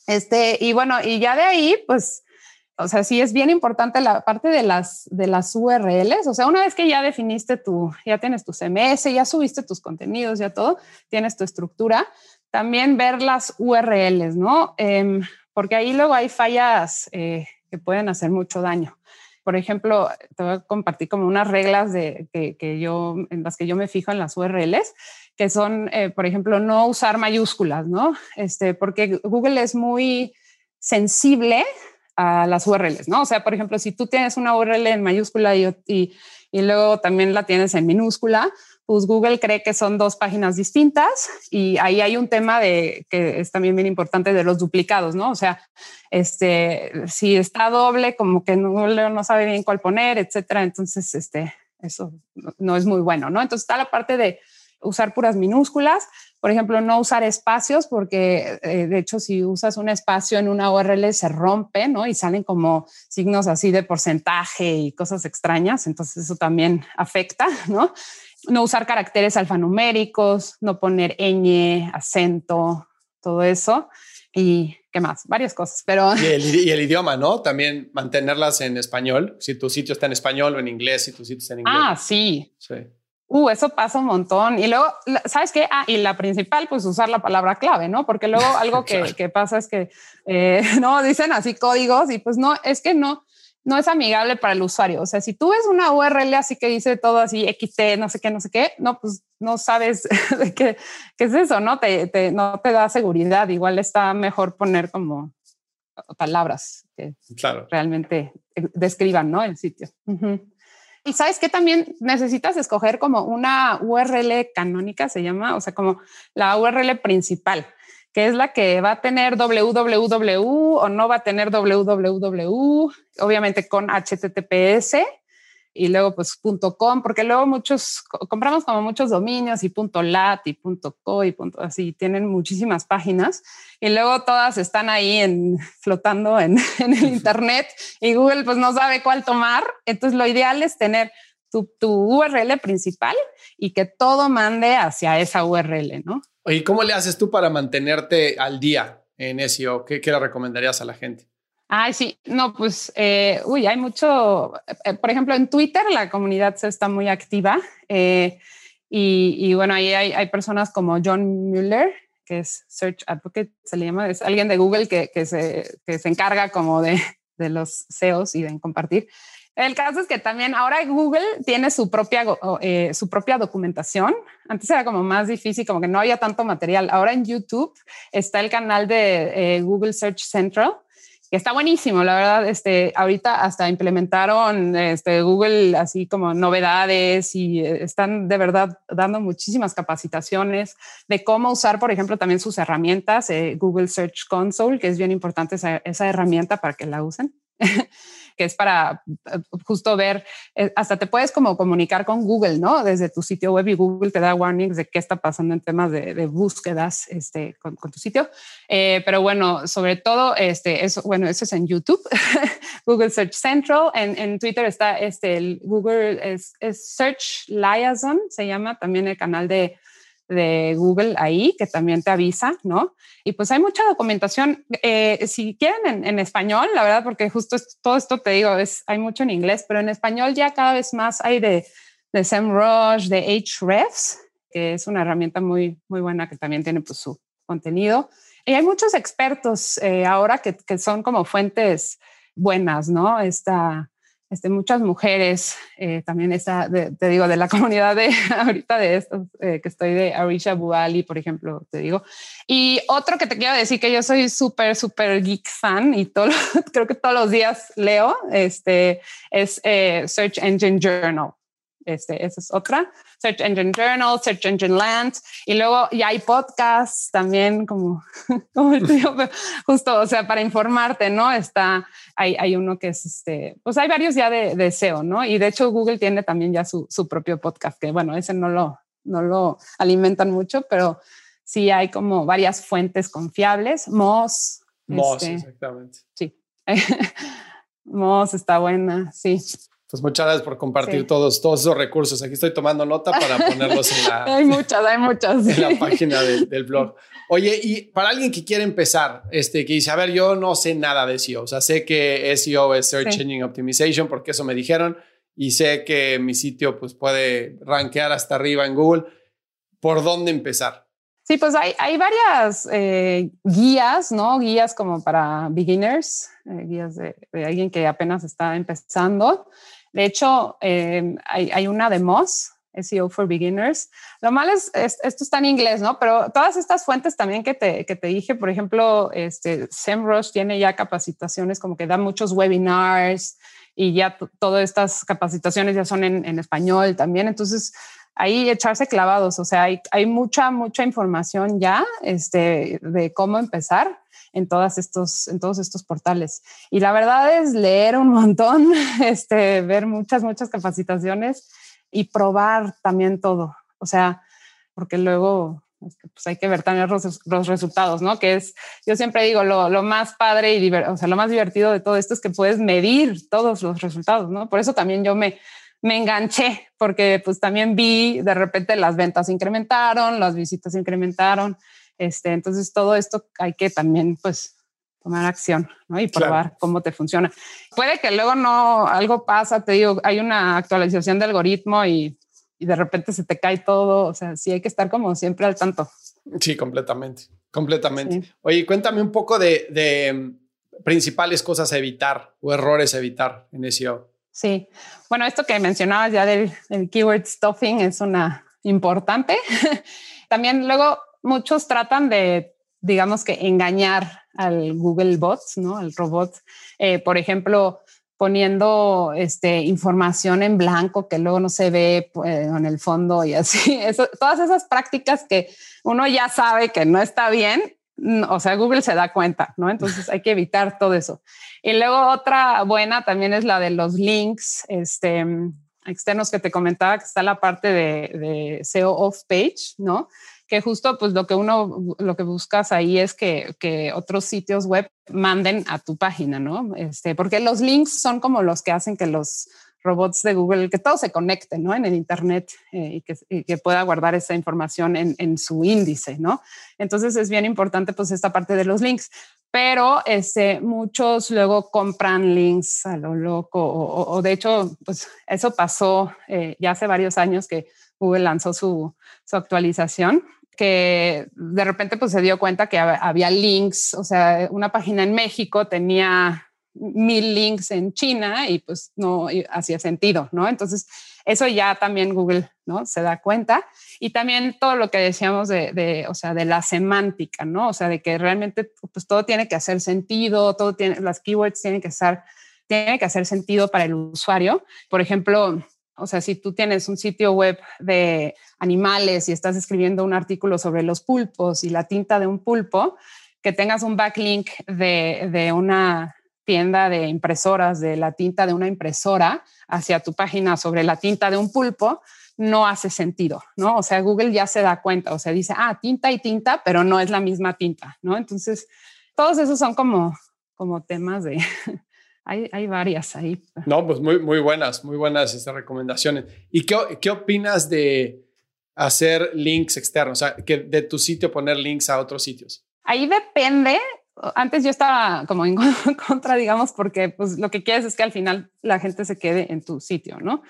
Este, y bueno, y ya de ahí, pues, o sea, sí es bien importante la parte de las, de las URLs. O sea, una vez que ya definiste tu, ya tienes tu CMS, ya subiste tus contenidos, ya todo, tienes tu estructura, también ver las URLs, ¿no? Em, porque ahí luego hay fallas eh, que pueden hacer mucho daño. Por ejemplo, te voy a compartir como unas reglas de, que, que yo, en las que yo me fijo en las URLs que son, eh, por ejemplo, no usar mayúsculas, ¿no? Este, porque Google es muy sensible a las URLs, ¿no? O sea, por ejemplo, si tú tienes una URL en mayúscula y, y, y luego también la tienes en minúscula, pues Google cree que son dos páginas distintas y ahí hay un tema de que es también bien importante de los duplicados, ¿no? O sea, este, si está doble, como que no, no sabe bien cuál poner, etcétera. Entonces, este, eso no es muy bueno, ¿no? Entonces está la parte de usar puras minúsculas, por ejemplo, no usar espacios porque eh, de hecho si usas un espacio en una URL se rompe, ¿no? Y salen como signos así de porcentaje y cosas extrañas, entonces eso también afecta, ¿no? No usar caracteres alfanuméricos, no poner ñ, acento, todo eso. Y qué más, varias cosas, pero... Y el, y el, idioma, ¿no? También mantenerlas en español, si tu sitio está en español o en inglés, si tu sitio está en inglés. Ah, sí. Sí. Uh, eso pasa un montón. Y luego, ¿sabes qué? Ah, y la principal, pues usar la palabra clave, ¿no? Porque luego algo que, que pasa es que, eh, no, dicen así códigos y pues no, es que no, no es amigable para el usuario. O sea, si tú ves una URL así que dice todo así, XT, no sé qué, no sé qué, no, pues no sabes qué, qué es eso, ¿no? Te, te, no te da seguridad. Igual está mejor poner como palabras que claro. realmente describan, ¿no? El sitio. Y sabes que también necesitas escoger como una URL canónica, se llama, o sea, como la URL principal, que es la que va a tener www o no va a tener www, obviamente con HTTPS y luego pues .com, porque luego muchos compramos como muchos dominios y .lat y .co y punto así, tienen muchísimas páginas y luego todas están ahí en, flotando en, en, el internet y Google pues no sabe cuál tomar. Entonces lo ideal es tener tu, tu URL principal y que todo mande hacia esa URL, ¿no? ¿Y cómo le haces tú para mantenerte al día en SEO? ¿Qué, qué le recomendarías a la gente? Ay, sí, no, pues, eh, uy, hay mucho, eh, por ejemplo, en Twitter la comunidad se está muy activa eh, y, y, bueno, ahí hay, hay, personas como John Mueller, que es Search Advocate, se le llama, es alguien de Google que, que, se, que se encarga como de, de los SEOs y de compartir. El caso es que también ahora Google tiene su propia, eh, su propia documentación. Antes era como más difícil, como que no había tanto material. Ahora en YouTube está el canal de eh, Google Search Central está buenísimo, la verdad. Este, ahorita hasta implementaron este, Google así como novedades y eh, están de verdad dando muchísimas capacitaciones de cómo usar, por ejemplo, también sus herramientas, eh, Google Search Console, que es bien importante esa herramienta para que la usen. que es para eh, justo ver, eh, hasta te puedes como comunicar con Google, ¿no? Desde tu sitio web y Google te da warnings de qué está pasando en temas de, de búsquedas este, con, con tu sitio. Eh, pero bueno, sobre todo, este, eso, bueno, eso es en YouTube, Google Search Central, en, en, Twitter está este, el Google es, es Search Liaison, se llama también el canal de de Google ahí, que también te avisa, ¿no? Y pues hay mucha documentación. Eh, si quieren en, español, la verdad, porque justo todo esto te digo, es, hay mucho en inglés, pero en español ya cada vez más hay de, de SEMrush, de Hrefs, que es una herramienta muy, muy buena que también tiene pues, su contenido. Y hay muchos expertos eh, ahora que, que, son como fuentes buenas, ¿no? Esta este, muchas mujeres, eh, también está, te digo, de la comunidad de ahorita de estos, eh, que estoy de Arisha Buali, por ejemplo, te digo. Y otro que te quiero decir que yo soy súper, súper geek fan y todo, creo que todos los días leo, este, es eh, Search Engine Journal. Este, esa es otra. Search Engine Journal, Search Engine Land, y luego ya hay podcasts también como, como el tío, justo, o sea, para informarte, ¿no? Está, hay, hay uno que es este, pues hay varios ya de, de SEO, ¿no? Y de hecho Google tiene también ya su, su propio podcast, que bueno, ese no lo, no lo alimentan mucho, pero sí hay como varias fuentes confiables. Moz. Moz, este, exactamente. Sí. Moz está buena, sí. Pues muchas gracias por compartir todos, todos esos recursos. Aquí estoy tomando nota para ponerlos en la, hay muchas, hay muchas. En la página del blog. Oye, y para alguien que quiere empezar, este, que dice, a ver, yo no sé nada de SEO, o sea, sé que SEO es Search Engine Optimization porque eso me dijeron y sé que mi sitio pues puede rankear hasta arriba en Google. ¿Por dónde empezar? Sí, pues hay, hay varias eh, guías, ¿no? Guías como para beginners, eh, guías de, de, alguien que apenas está empezando. De hecho, eh, hay, una de Moz, SEO for Beginners. Lo malo es, esto está en inglés, ¿no? Pero todas estas fuentes también que te, que te dije, por ejemplo, este, SEMrush tiene ya capacitaciones como que da muchos webinars y ya todas estas capacitaciones ya son en, en, español también. Entonces, ahí echarse clavados, o sea, hay, hay mucha, mucha información ya este, de cómo empezar en, todas estos, en todos estos portales. Y la verdad es leer un montón, este, ver muchas, muchas capacitaciones y probar también todo. O sea, porque luego pues hay que ver también los, los, resultados, ¿no? Que es, yo siempre digo, lo, lo más padre y o sea, lo más divertido de todo esto es que puedes medir todos los resultados, ¿no? Por eso también yo me, me enganché, porque pues también vi de repente las ventas incrementaron, las visitas incrementaron, este, entonces todo esto hay que también pues tomar acción ¿no? y probar cómo te funciona. Puede que luego no, algo pasa, te digo, hay una actualización de algoritmo y, y de repente se te cae todo, o sea, sí hay que estar como siempre al tanto. Sí, completamente, completamente. Oye, cuéntame un poco de, de mm, principales cosas a evitar o errores a evitar en SEO. Sí, bueno, esto que mencionabas ya del, del keyword stuffing es una importante. También luego muchos tratan de, digamos que, engañar al Google Bot, ¿no? Al robot. Eh, por ejemplo, poniendo este, información en blanco que luego no se ve pues, en el fondo y así. Eso, todas esas prácticas que uno ya sabe que no está bien, o sea, Google se da cuenta, ¿no? Entonces hay que evitar todo eso. Y luego otra buena también es la de los links, este, externos que te comentaba, que está la parte de, de SEO off page, ¿no? Justo pues lo que uno, lo que buscas ahí es que, que, otros sitios web manden a tu página, ¿no? Este, porque los links son como los que hacen que los robots de Google, que todo se conecte, ¿no? En el Internet eh, y, que, pueda guardar esa información en, en, su índice, ¿no? Entonces es bien importante pues esta parte de los links, pero este, muchos luego compran links a lo loco o, o de hecho pues eso pasó eh, ya hace varios años que Google lanzó su, su actualización que de repente pues se dio cuenta que había links, o sea, una página en México tenía mil links en China y pues no hacía sentido, ¿no? Entonces, eso ya también Google, ¿no? Se da cuenta. Y también todo lo que decíamos de, de, o sea, de la semántica, ¿no? O sea, de que realmente pues todo tiene que hacer sentido, todo tiene, las keywords tienen que estar, tiene que hacer sentido para el usuario. Por ejemplo, o sea, si tú tienes un sitio web de animales y estás escribiendo un artículo sobre los pulpos y la tinta de un pulpo, que tengas un backlink de, de una tienda de impresoras, de la tinta de una impresora hacia tu página sobre la tinta de un pulpo, no hace sentido, ¿no? O sea, Google ya se da cuenta, o sea, dice, ah, tinta y tinta, pero no es la misma tinta, ¿no? Entonces, todos esos son como, como temas de, hay, hay, varias ahí. No, pues muy, muy buenas, muy buenas estas recomendaciones. ¿Y qué, qué opinas de hacer links externos? O sea, que de tu sitio poner links a otros sitios. Ahí depende. Antes yo estaba como en contra, digamos, porque pues lo que quieres es que al final la gente se quede en tu sitio, ¿no?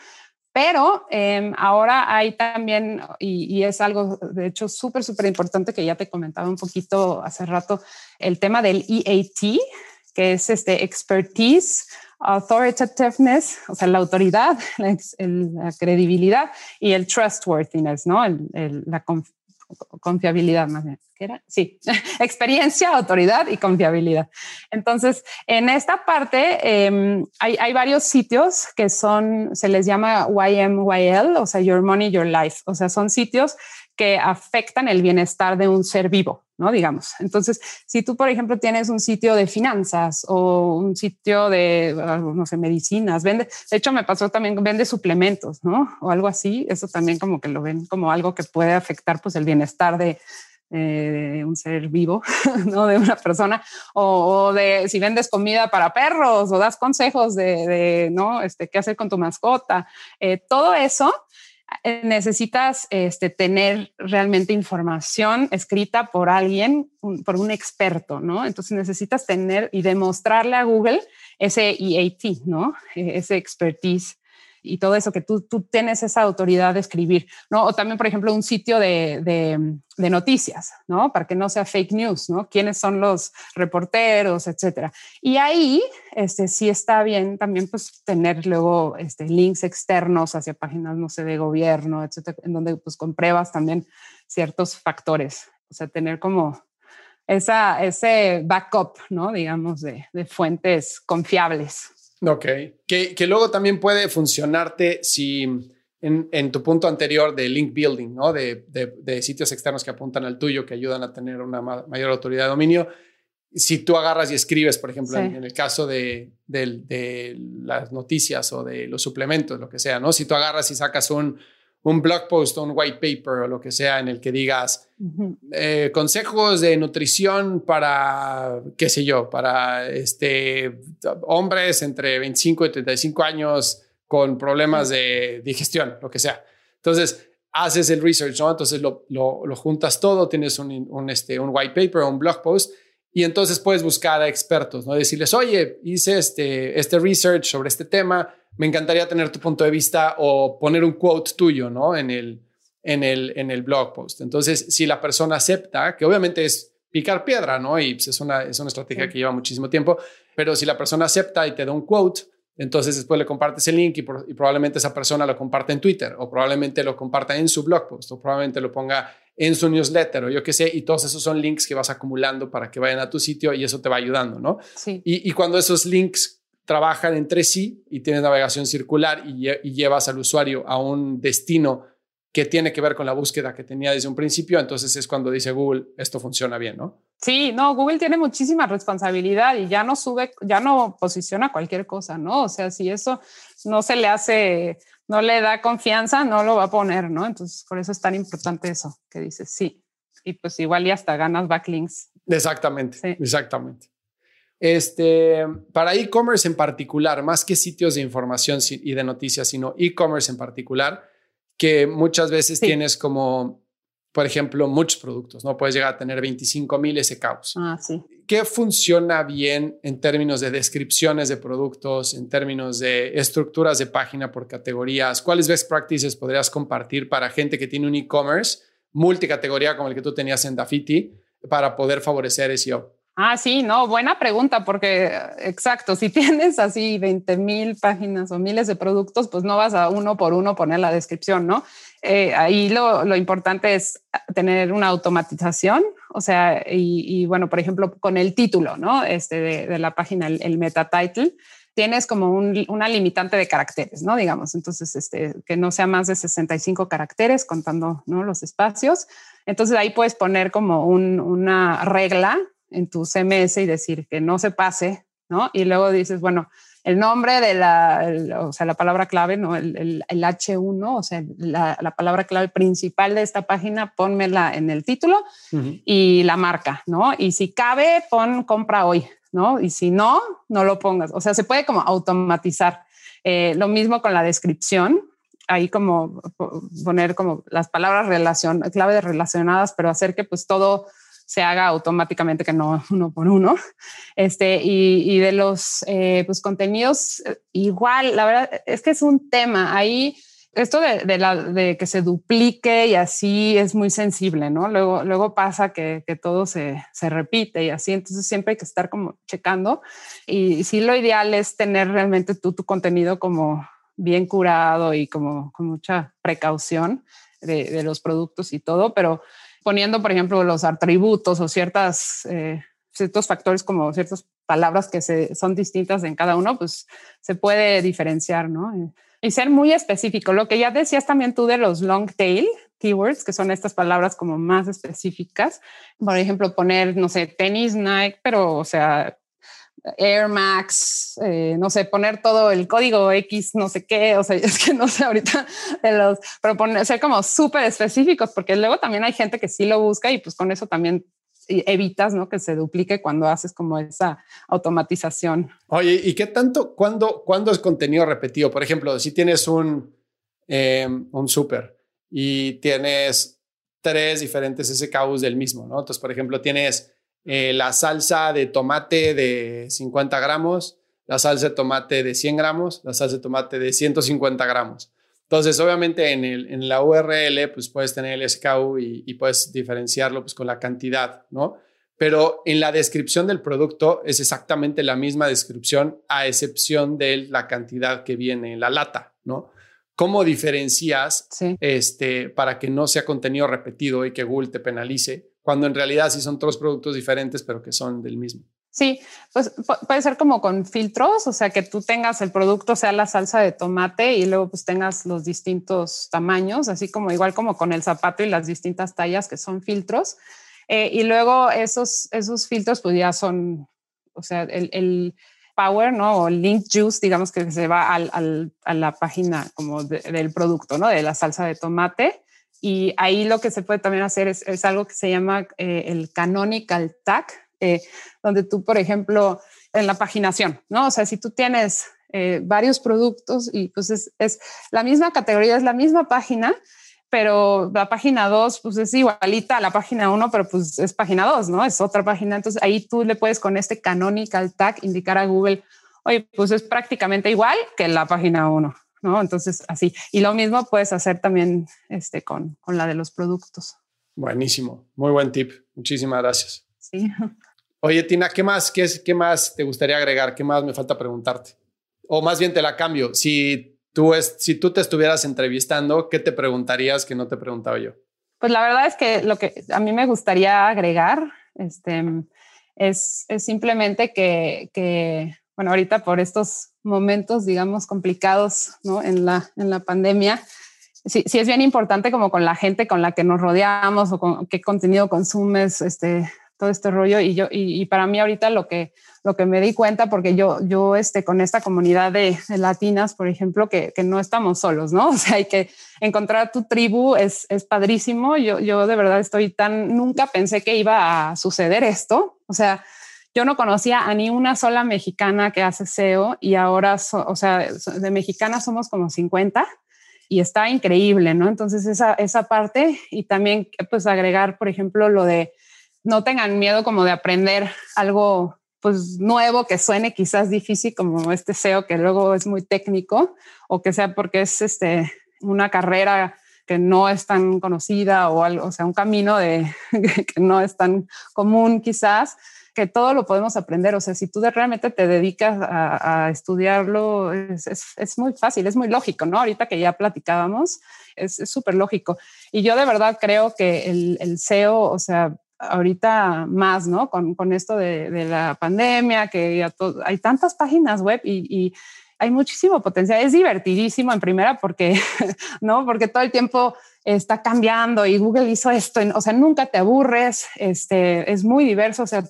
Pero eh, ahora hay también, y, y, es algo de hecho súper, súper importante que ya te comentaba un poquito hace rato, el tema del EAT, que es este expertise, authoritativeness, o sea, la autoridad, la, credibilidad y el trustworthiness, ¿no? La conf, confiabilidad más bien. ¿Qué era? Sí, experiencia, autoridad y confiabilidad. Entonces, en esta parte eh, hay, hay, varios sitios que son, se les llama YMYL, o sea, Your Money, Your Life. O sea, son sitios que afectan el bienestar de un ser vivo, ¿no? Digamos. Entonces, si tú, por ejemplo, tienes un sitio de finanzas o un sitio de, no sé, medicinas, vende, de hecho me pasó también, vende suplementos, ¿no? O algo así, eso también como que lo ven como algo que puede afectar pues el bienestar de, eh, un ser vivo, ¿no? De una persona, o, de si vendes comida para perros o das consejos de, ¿no? Este, qué hacer con tu mascota. Eh, todo eso necesitas este, tener realmente información escrita por alguien, por un experto, ¿no? Entonces necesitas tener y demostrarle a Google ese EAT, ¿no? Ese expertise y todo eso, que tú, tú tienes esa autoridad de escribir, ¿no? O también, por ejemplo, un sitio de, de, noticias, ¿no? Para que no sea fake news, ¿no? ¿Quiénes son los reporteros, etcétera? Y ahí, este, sí está bien también, pues, tener luego este, links externos hacia páginas, no sé, de gobierno, etcétera, en donde, pues, compruebas también ciertos factores, o sea, tener como esa, ese backup, ¿no? Digamos, de, de fuentes confiables. Ok, que, que luego también puede funcionarte si en, en, tu punto anterior de link building, ¿no? De, de, sitios externos que apuntan al tuyo, que ayudan a tener una mayor autoridad de dominio. Si tú agarras y escribes, por ejemplo, en, el caso de, de, las noticias o de los suplementos, lo que sea, ¿no? Si tú agarras y sacas un, un blog post o un white paper o lo que sea en el que digas eh, consejos de nutrición para, qué sé yo, para este, hombres entre 25 y 35 años con problemas de digestión, lo que sea. Entonces, haces el research, ¿no? Entonces lo, lo, juntas todo, tienes un, un, este, un white paper o un blog post y entonces puedes buscar a expertos, ¿no? Decirles, oye, hice este, este research sobre este tema, me encantaría tener tu punto de vista o poner un quote tuyo, ¿no? En el, en el, en el blog post. Entonces, si la persona acepta, que obviamente es picar piedra, ¿no? Y pues, es, una, es una estrategia que lleva muchísimo tiempo, pero si la persona acepta y te da un quote, entonces después le compartes el link y, probablemente esa persona lo comparte en Twitter o probablemente lo comparta en su blog post o probablemente lo ponga en su newsletter o yo qué sé, y todos esos son links que vas acumulando para que vayan a tu sitio y eso te va ayudando, ¿no? Sí. Y, y cuando esos links trabajan entre sí y tienes navegación circular y, llevas al usuario a un destino que tiene que ver con la búsqueda que tenía desde un principio, entonces es cuando dice Google, esto funciona bien, ¿no? Sí, no, Google tiene muchísima responsabilidad y ya no sube, ya no posiciona cualquier cosa, ¿no? O sea, si eso no se le hace, no le da confianza, no lo va a poner, ¿no? Entonces, por eso es tan importante eso que dices, sí. Y pues igual y hasta ganas backlinks. Exactamente, exactamente. Este, para e-commerce en particular, más que sitios de información y de noticias, sino e-commerce en particular, que muchas veces tienes como, por ejemplo, muchos productos, ¿no? Puedes llegar a tener 25 mil SKUs. Ah, sí. ¿Qué funciona bien en términos de descripciones de productos, en términos de estructuras de página por categorías? ¿Cuáles best practices podrías compartir para gente que tiene un e-commerce multicategoría como el que tú tenías en Dafiti para poder favorecer SEO? Ah, sí, no, buena pregunta, porque exacto, si tienes así 20 mil páginas o miles de productos, pues no vas a uno por uno poner la descripción, ¿no? Eh, ahí lo, lo, importante es tener una automatización, o sea, y, bueno, por ejemplo, con el título, ¿no? Este de, la página, el, meta title, tienes como un, una limitante de caracteres, ¿no? Digamos, entonces, este, que no sea más de 65 caracteres contando, ¿no? Los espacios. Entonces ahí puedes poner como un, una regla en tu CMS y decir que no se pase, ¿no? Y luego dices, bueno, el nombre de la, o sea, la palabra clave, ¿no? El, el, H1, o sea, la, la, palabra clave principal de esta página, pónmela en el título y la marca, ¿no? Y si cabe, pon compra hoy, ¿no? Y si no, no lo pongas. O sea, se puede como automatizar. Eh, lo mismo con la descripción, ahí como poner como las palabras relacion, clave relacionadas, pero hacer que pues todo se haga automáticamente que no uno por uno. Este, y, de los eh, pues, contenidos, igual, la verdad es que es un tema ahí. Esto de, la, de que se duplique y así es muy sensible, ¿no? Luego, luego pasa que, que todo se, se, repite y así, entonces siempre hay que estar como checando. Y sí, lo ideal es tener realmente tú tu contenido como bien curado y como con mucha precaución de, de los productos y todo, pero poniendo, por ejemplo, los atributos o ciertas, eh, ciertos factores como ciertas palabras que se, son distintas en cada uno, pues se puede diferenciar, ¿no? Y ser muy específico. Lo que ya decías también tú de los long tail keywords, que son estas palabras como más específicas. Por ejemplo, poner, no sé, tenis, Nike, pero, o sea, Air Max, eh, no sé, poner todo el código X, no sé qué, o sea, es que no sé ahorita de pero poner, ser como súper específicos, porque luego también hay gente que sí lo busca y pues con eso también evitas ¿no? que se duplique cuando haces como esa automatización. Oye, ¿y qué tanto, cuándo, cuándo es contenido repetido? Por ejemplo, si tienes un, eh, un súper y tienes tres diferentes SKUs del mismo, ¿no? Entonces, por ejemplo, tienes eh, la salsa de tomate de 50 gramos, la salsa de tomate de 100 gramos, la salsa de tomate de 150 gramos. Entonces, obviamente en, el, en la URL, pues puedes tener el SKU y, y, puedes diferenciarlo pues, con la cantidad, ¿no? Pero en la descripción del producto es exactamente la misma descripción, a excepción de la cantidad que viene en la lata, ¿no? ¿Cómo diferencias este, para que no sea contenido repetido y que Google te penalice? Cuando en realidad sí son tres productos diferentes, pero que son del mismo. Sí, pues puede ser como con filtros, o sea, que tú tengas el producto, sea la salsa de tomate y luego pues tengas los distintos tamaños, así como igual como con el zapato y las distintas tallas que son filtros. Eh, y luego esos, esos filtros pues ya son, o sea, el, power, ¿no? O el link juice, digamos que se va al, al, a la página como del producto, ¿no? De la salsa de tomate. Y ahí lo que se puede también hacer es, es algo que se llama eh, el canonical tag, eh, donde tú, por ejemplo, en la paginación, ¿no? O sea, si tú tienes eh, varios productos y pues es, es, la misma categoría, es la misma página, pero la página 2 pues es igualita a la página 1, pero pues es página 2, ¿no? Es otra página. Entonces ahí tú le puedes con este canonical tag indicar a Google, oye, pues es prácticamente igual que la página 1. ¿No? Entonces, así. Y lo mismo puedes hacer también este, con, con la de los productos. Buenísimo, muy buen tip. Muchísimas gracias. Sí. Oye, Tina, ¿qué más, qué, qué más te gustaría agregar? ¿Qué más me falta preguntarte? O más bien te la cambio. Si tú, es, si tú te estuvieras entrevistando, ¿qué te preguntarías que no te preguntaba yo? Pues la verdad es que lo que a mí me gustaría agregar este, es, es simplemente que, que, bueno, ahorita por estos momentos, digamos, complicados ¿no? en, la, en la pandemia, sí, sí es bien importante como con la gente con la que nos rodeamos o con qué contenido consumes, este, todo este rollo. Y yo, y, para mí ahorita lo que, lo que me di cuenta, porque yo, yo este, con esta comunidad de, latinas, por ejemplo, que, que, no estamos solos, ¿no? O sea, hay que encontrar tu tribu, es, es padrísimo. Yo, yo de verdad estoy tan, nunca pensé que iba a suceder esto. O sea, yo no conocía a ni una sola mexicana que hace SEO y ahora, o sea, de mexicanas somos como 50 y está increíble, ¿no? Entonces esa, esa parte y también pues agregar, por ejemplo, lo de no tengan miedo como de aprender algo pues nuevo que suene quizás difícil como este SEO que luego es muy técnico o que sea porque es este una carrera que no es tan conocida o algo, o sea, un camino de que no es tan común quizás que todo lo podemos aprender. O sea, si tú realmente te dedicas a, estudiarlo, es, muy fácil, es muy lógico, ¿no? Ahorita que ya platicábamos, es súper lógico. Y yo de verdad creo que el, SEO, o sea, ahorita más, ¿no? Con, esto de, la pandemia, que hay tantas páginas web y, hay muchísimo potencial. Es divertidísimo en primera porque, ¿no? Porque todo el tiempo está cambiando y Google hizo esto, o sea, nunca te aburres, este, es muy diverso, o sea,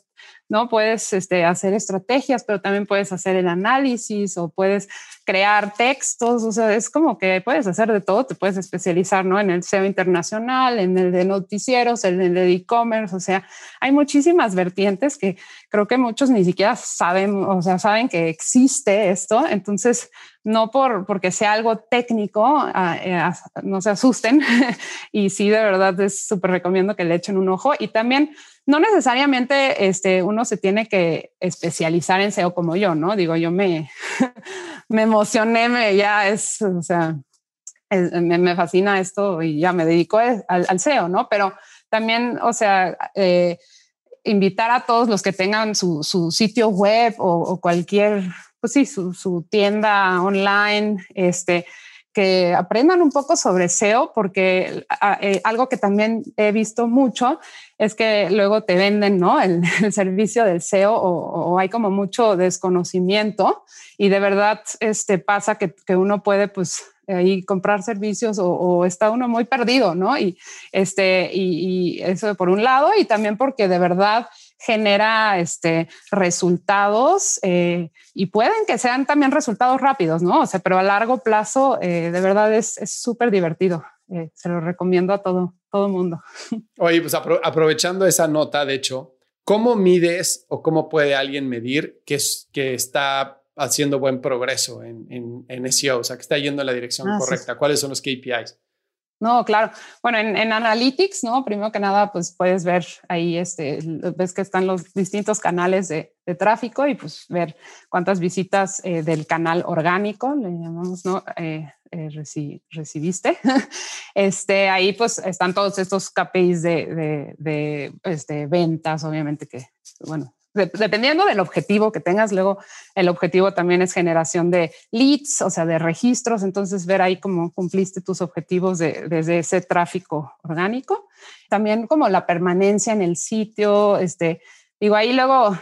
¿no? Puedes este, hacer estrategias, pero también puedes hacer el análisis o puedes crear textos, o sea, es como que puedes hacer de todo, te puedes especializar, ¿no? En el SEO internacional, en el de noticieros, en el de e-commerce, o sea, hay muchísimas vertientes que creo que muchos ni siquiera saben, o sea, saben que existe esto, entonces no por porque sea algo técnico, ah, eh, no se asusten y sí, de verdad es súper recomiendo que le echen un ojo y también no necesariamente este, uno se tiene que especializar en SEO como yo, ¿no? Digo, yo me, me emocioné, me, ya es, o sea, me, fascina esto y ya me dedico al, SEO, ¿no? Pero también, o sea, eh, invitar a todos los que tengan su, sitio web o, cualquier, pues sí, su, su tienda online, este, que aprendan un poco sobre SEO, porque eh, algo que también he visto mucho es que luego te venden ¿no? el, servicio del SEO o, hay como mucho desconocimiento y de verdad este, pasa que, que, uno puede pues ahí comprar servicios o, está uno muy perdido, ¿no? Y, este, y, eso por un lado, y también porque de verdad genera este, resultados eh, y pueden que sean también resultados rápidos, ¿no? O sea, pero a largo plazo eh, de verdad es súper divertido. Eh, se lo recomiendo a todo, todo mundo. Oye, pues aprovechando esa nota, de hecho, ¿cómo mides o cómo puede alguien medir que, es, que está haciendo buen progreso en, en, SEO, o sea, que está yendo en la dirección ah, correcta? ¿Cuáles son los KPIs? No, claro. Bueno, en, Analytics, ¿no? Primero que nada, pues puedes ver ahí, este, ves que están los distintos canales de, tráfico y pues ver cuántas visitas eh, del canal orgánico, le llamamos, ¿no? Eh, eh, recibiste. este, ahí pues están todos estos KPIs de, de, este, ventas, obviamente que, bueno, dependiendo del objetivo que tengas, luego el objetivo también es generación de leads, o sea, de registros, entonces ver ahí cómo cumpliste tus objetivos de, desde ese tráfico orgánico. También como la permanencia en el sitio, este, digo, ahí luego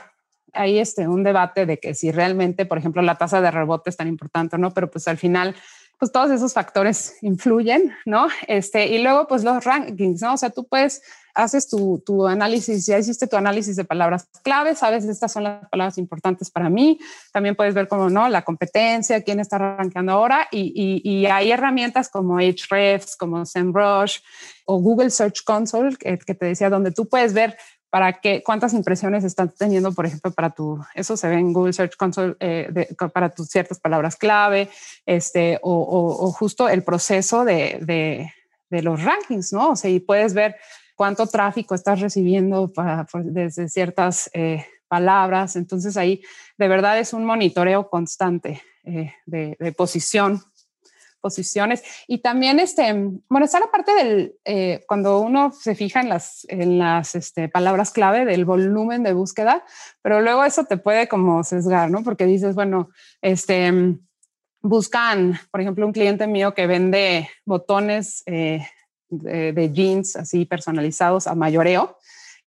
hay este, un debate de que si realmente, por ejemplo, la tasa de rebote es tan importante o no, pero pues al final pues todos esos factores influyen, ¿no? Este, y luego pues los rankings, ¿no? O sea, tú puedes haces tu, tu, análisis, ya hiciste tu análisis de palabras clave, sabes, estas son las palabras importantes para mí. También puedes ver cómo, ¿no? La competencia, quién está arrancando ahora. Y, y, y, hay herramientas como Ahrefs, como SEMrush o Google Search Console, que, que, te decía, donde tú puedes ver para qué, cuántas impresiones están teniendo, por ejemplo, para tu, eso se ve en Google Search Console, eh, para tus ciertas palabras clave, este, o, o, o justo el proceso de, de, de los rankings, ¿no? O sea, y puedes ver cuánto tráfico estás recibiendo desde ciertas eh, palabras. Entonces ahí de verdad es un monitoreo constante eh, de, posición, posiciones. Y también, este, bueno, está la parte del, eh, cuando uno se fija en las, en las este, palabras clave del volumen de búsqueda, pero luego eso te puede como sesgar, ¿no? Porque dices, bueno, este buscan, por ejemplo, un cliente mío que vende botones de, jeans así personalizados a mayoreo,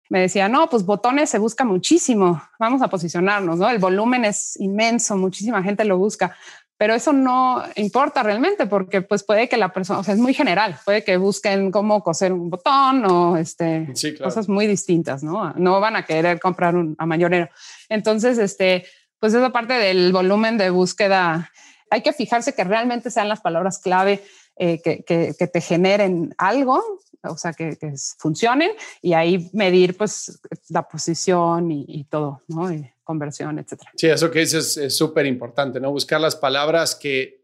me decía, no, pues botones se busca muchísimo, vamos a posicionarnos, ¿no? El volumen es inmenso, muchísima gente lo busca, pero eso no importa realmente porque pues puede que la persona, o sea, es muy general, puede que busquen cómo coser un botón o este, cosas muy distintas, ¿no? No van a querer comprar un a mayorero. Entonces, este, pues esa parte del volumen de búsqueda, hay que fijarse que realmente sean las palabras clave eh, que, te generen algo, o sea, que, que, funcionen y ahí medir pues la posición y, todo, ¿no? Conversión, etcétera. Sí, eso que dices es súper importante, ¿no? Buscar las palabras que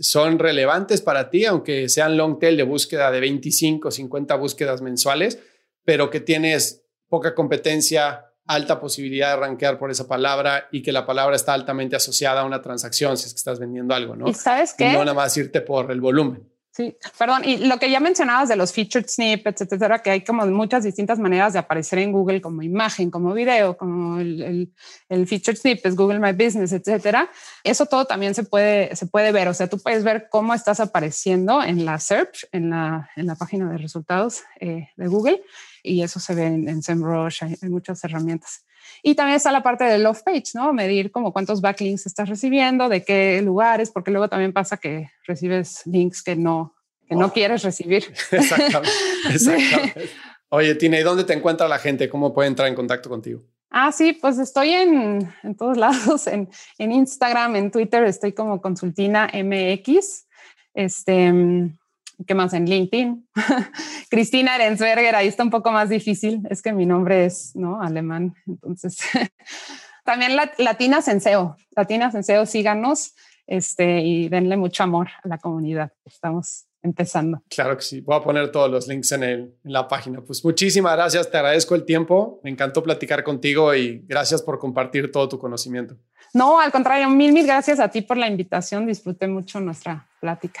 son relevantes para ti, aunque sean long tail de búsqueda de 25, 50 búsquedas mensuales, pero que tienes poca competencia, alta posibilidad de rankear por esa palabra y que la palabra está altamente asociada a una transacción si es que estás vendiendo algo, ¿no? ¿Y sabes qué? no nada más irte por el volumen. Sí, perdón. Y lo que ya mencionabas de los featured snippets, etcétera, que hay como muchas distintas maneras de aparecer en Google como imagen, como video, como el, el, featured snippets, Google My Business, etcétera. Eso todo también se puede, se puede ver. O sea, tú puedes ver cómo estás apareciendo en la search, en la, en la página de resultados eh, de Google. Y eso se ve en, en SEMrush, hay, hay muchas herramientas. Y también está la parte del love page, ¿no? Medir como cuántos backlinks estás recibiendo, de qué lugares, porque luego también pasa que recibes links que no, que no quieres recibir. Exactamente. exactamente. Oye, Tina, ¿y dónde te encuentra la gente? ¿Cómo puede entrar en contacto contigo? Ah, sí, pues estoy en, en todos lados, en, en, Instagram, en Twitter, estoy como Consultina MX. Este, ¿qué más? En LinkedIn. Cristina Erensberger, ahí está un poco más difícil, es que mi nombre es ¿no? alemán, entonces también la, Latina Senseo, Latina Senseo, síganos este, y denle mucho amor a la comunidad, estamos empezando. Claro que sí, voy a poner todos los links en, el, en la página. Pues muchísimas gracias, te agradezco el tiempo, me encantó platicar contigo y gracias por compartir todo tu conocimiento. No, al contrario, mil, mil gracias a ti por la invitación, disfruté mucho nuestra plática.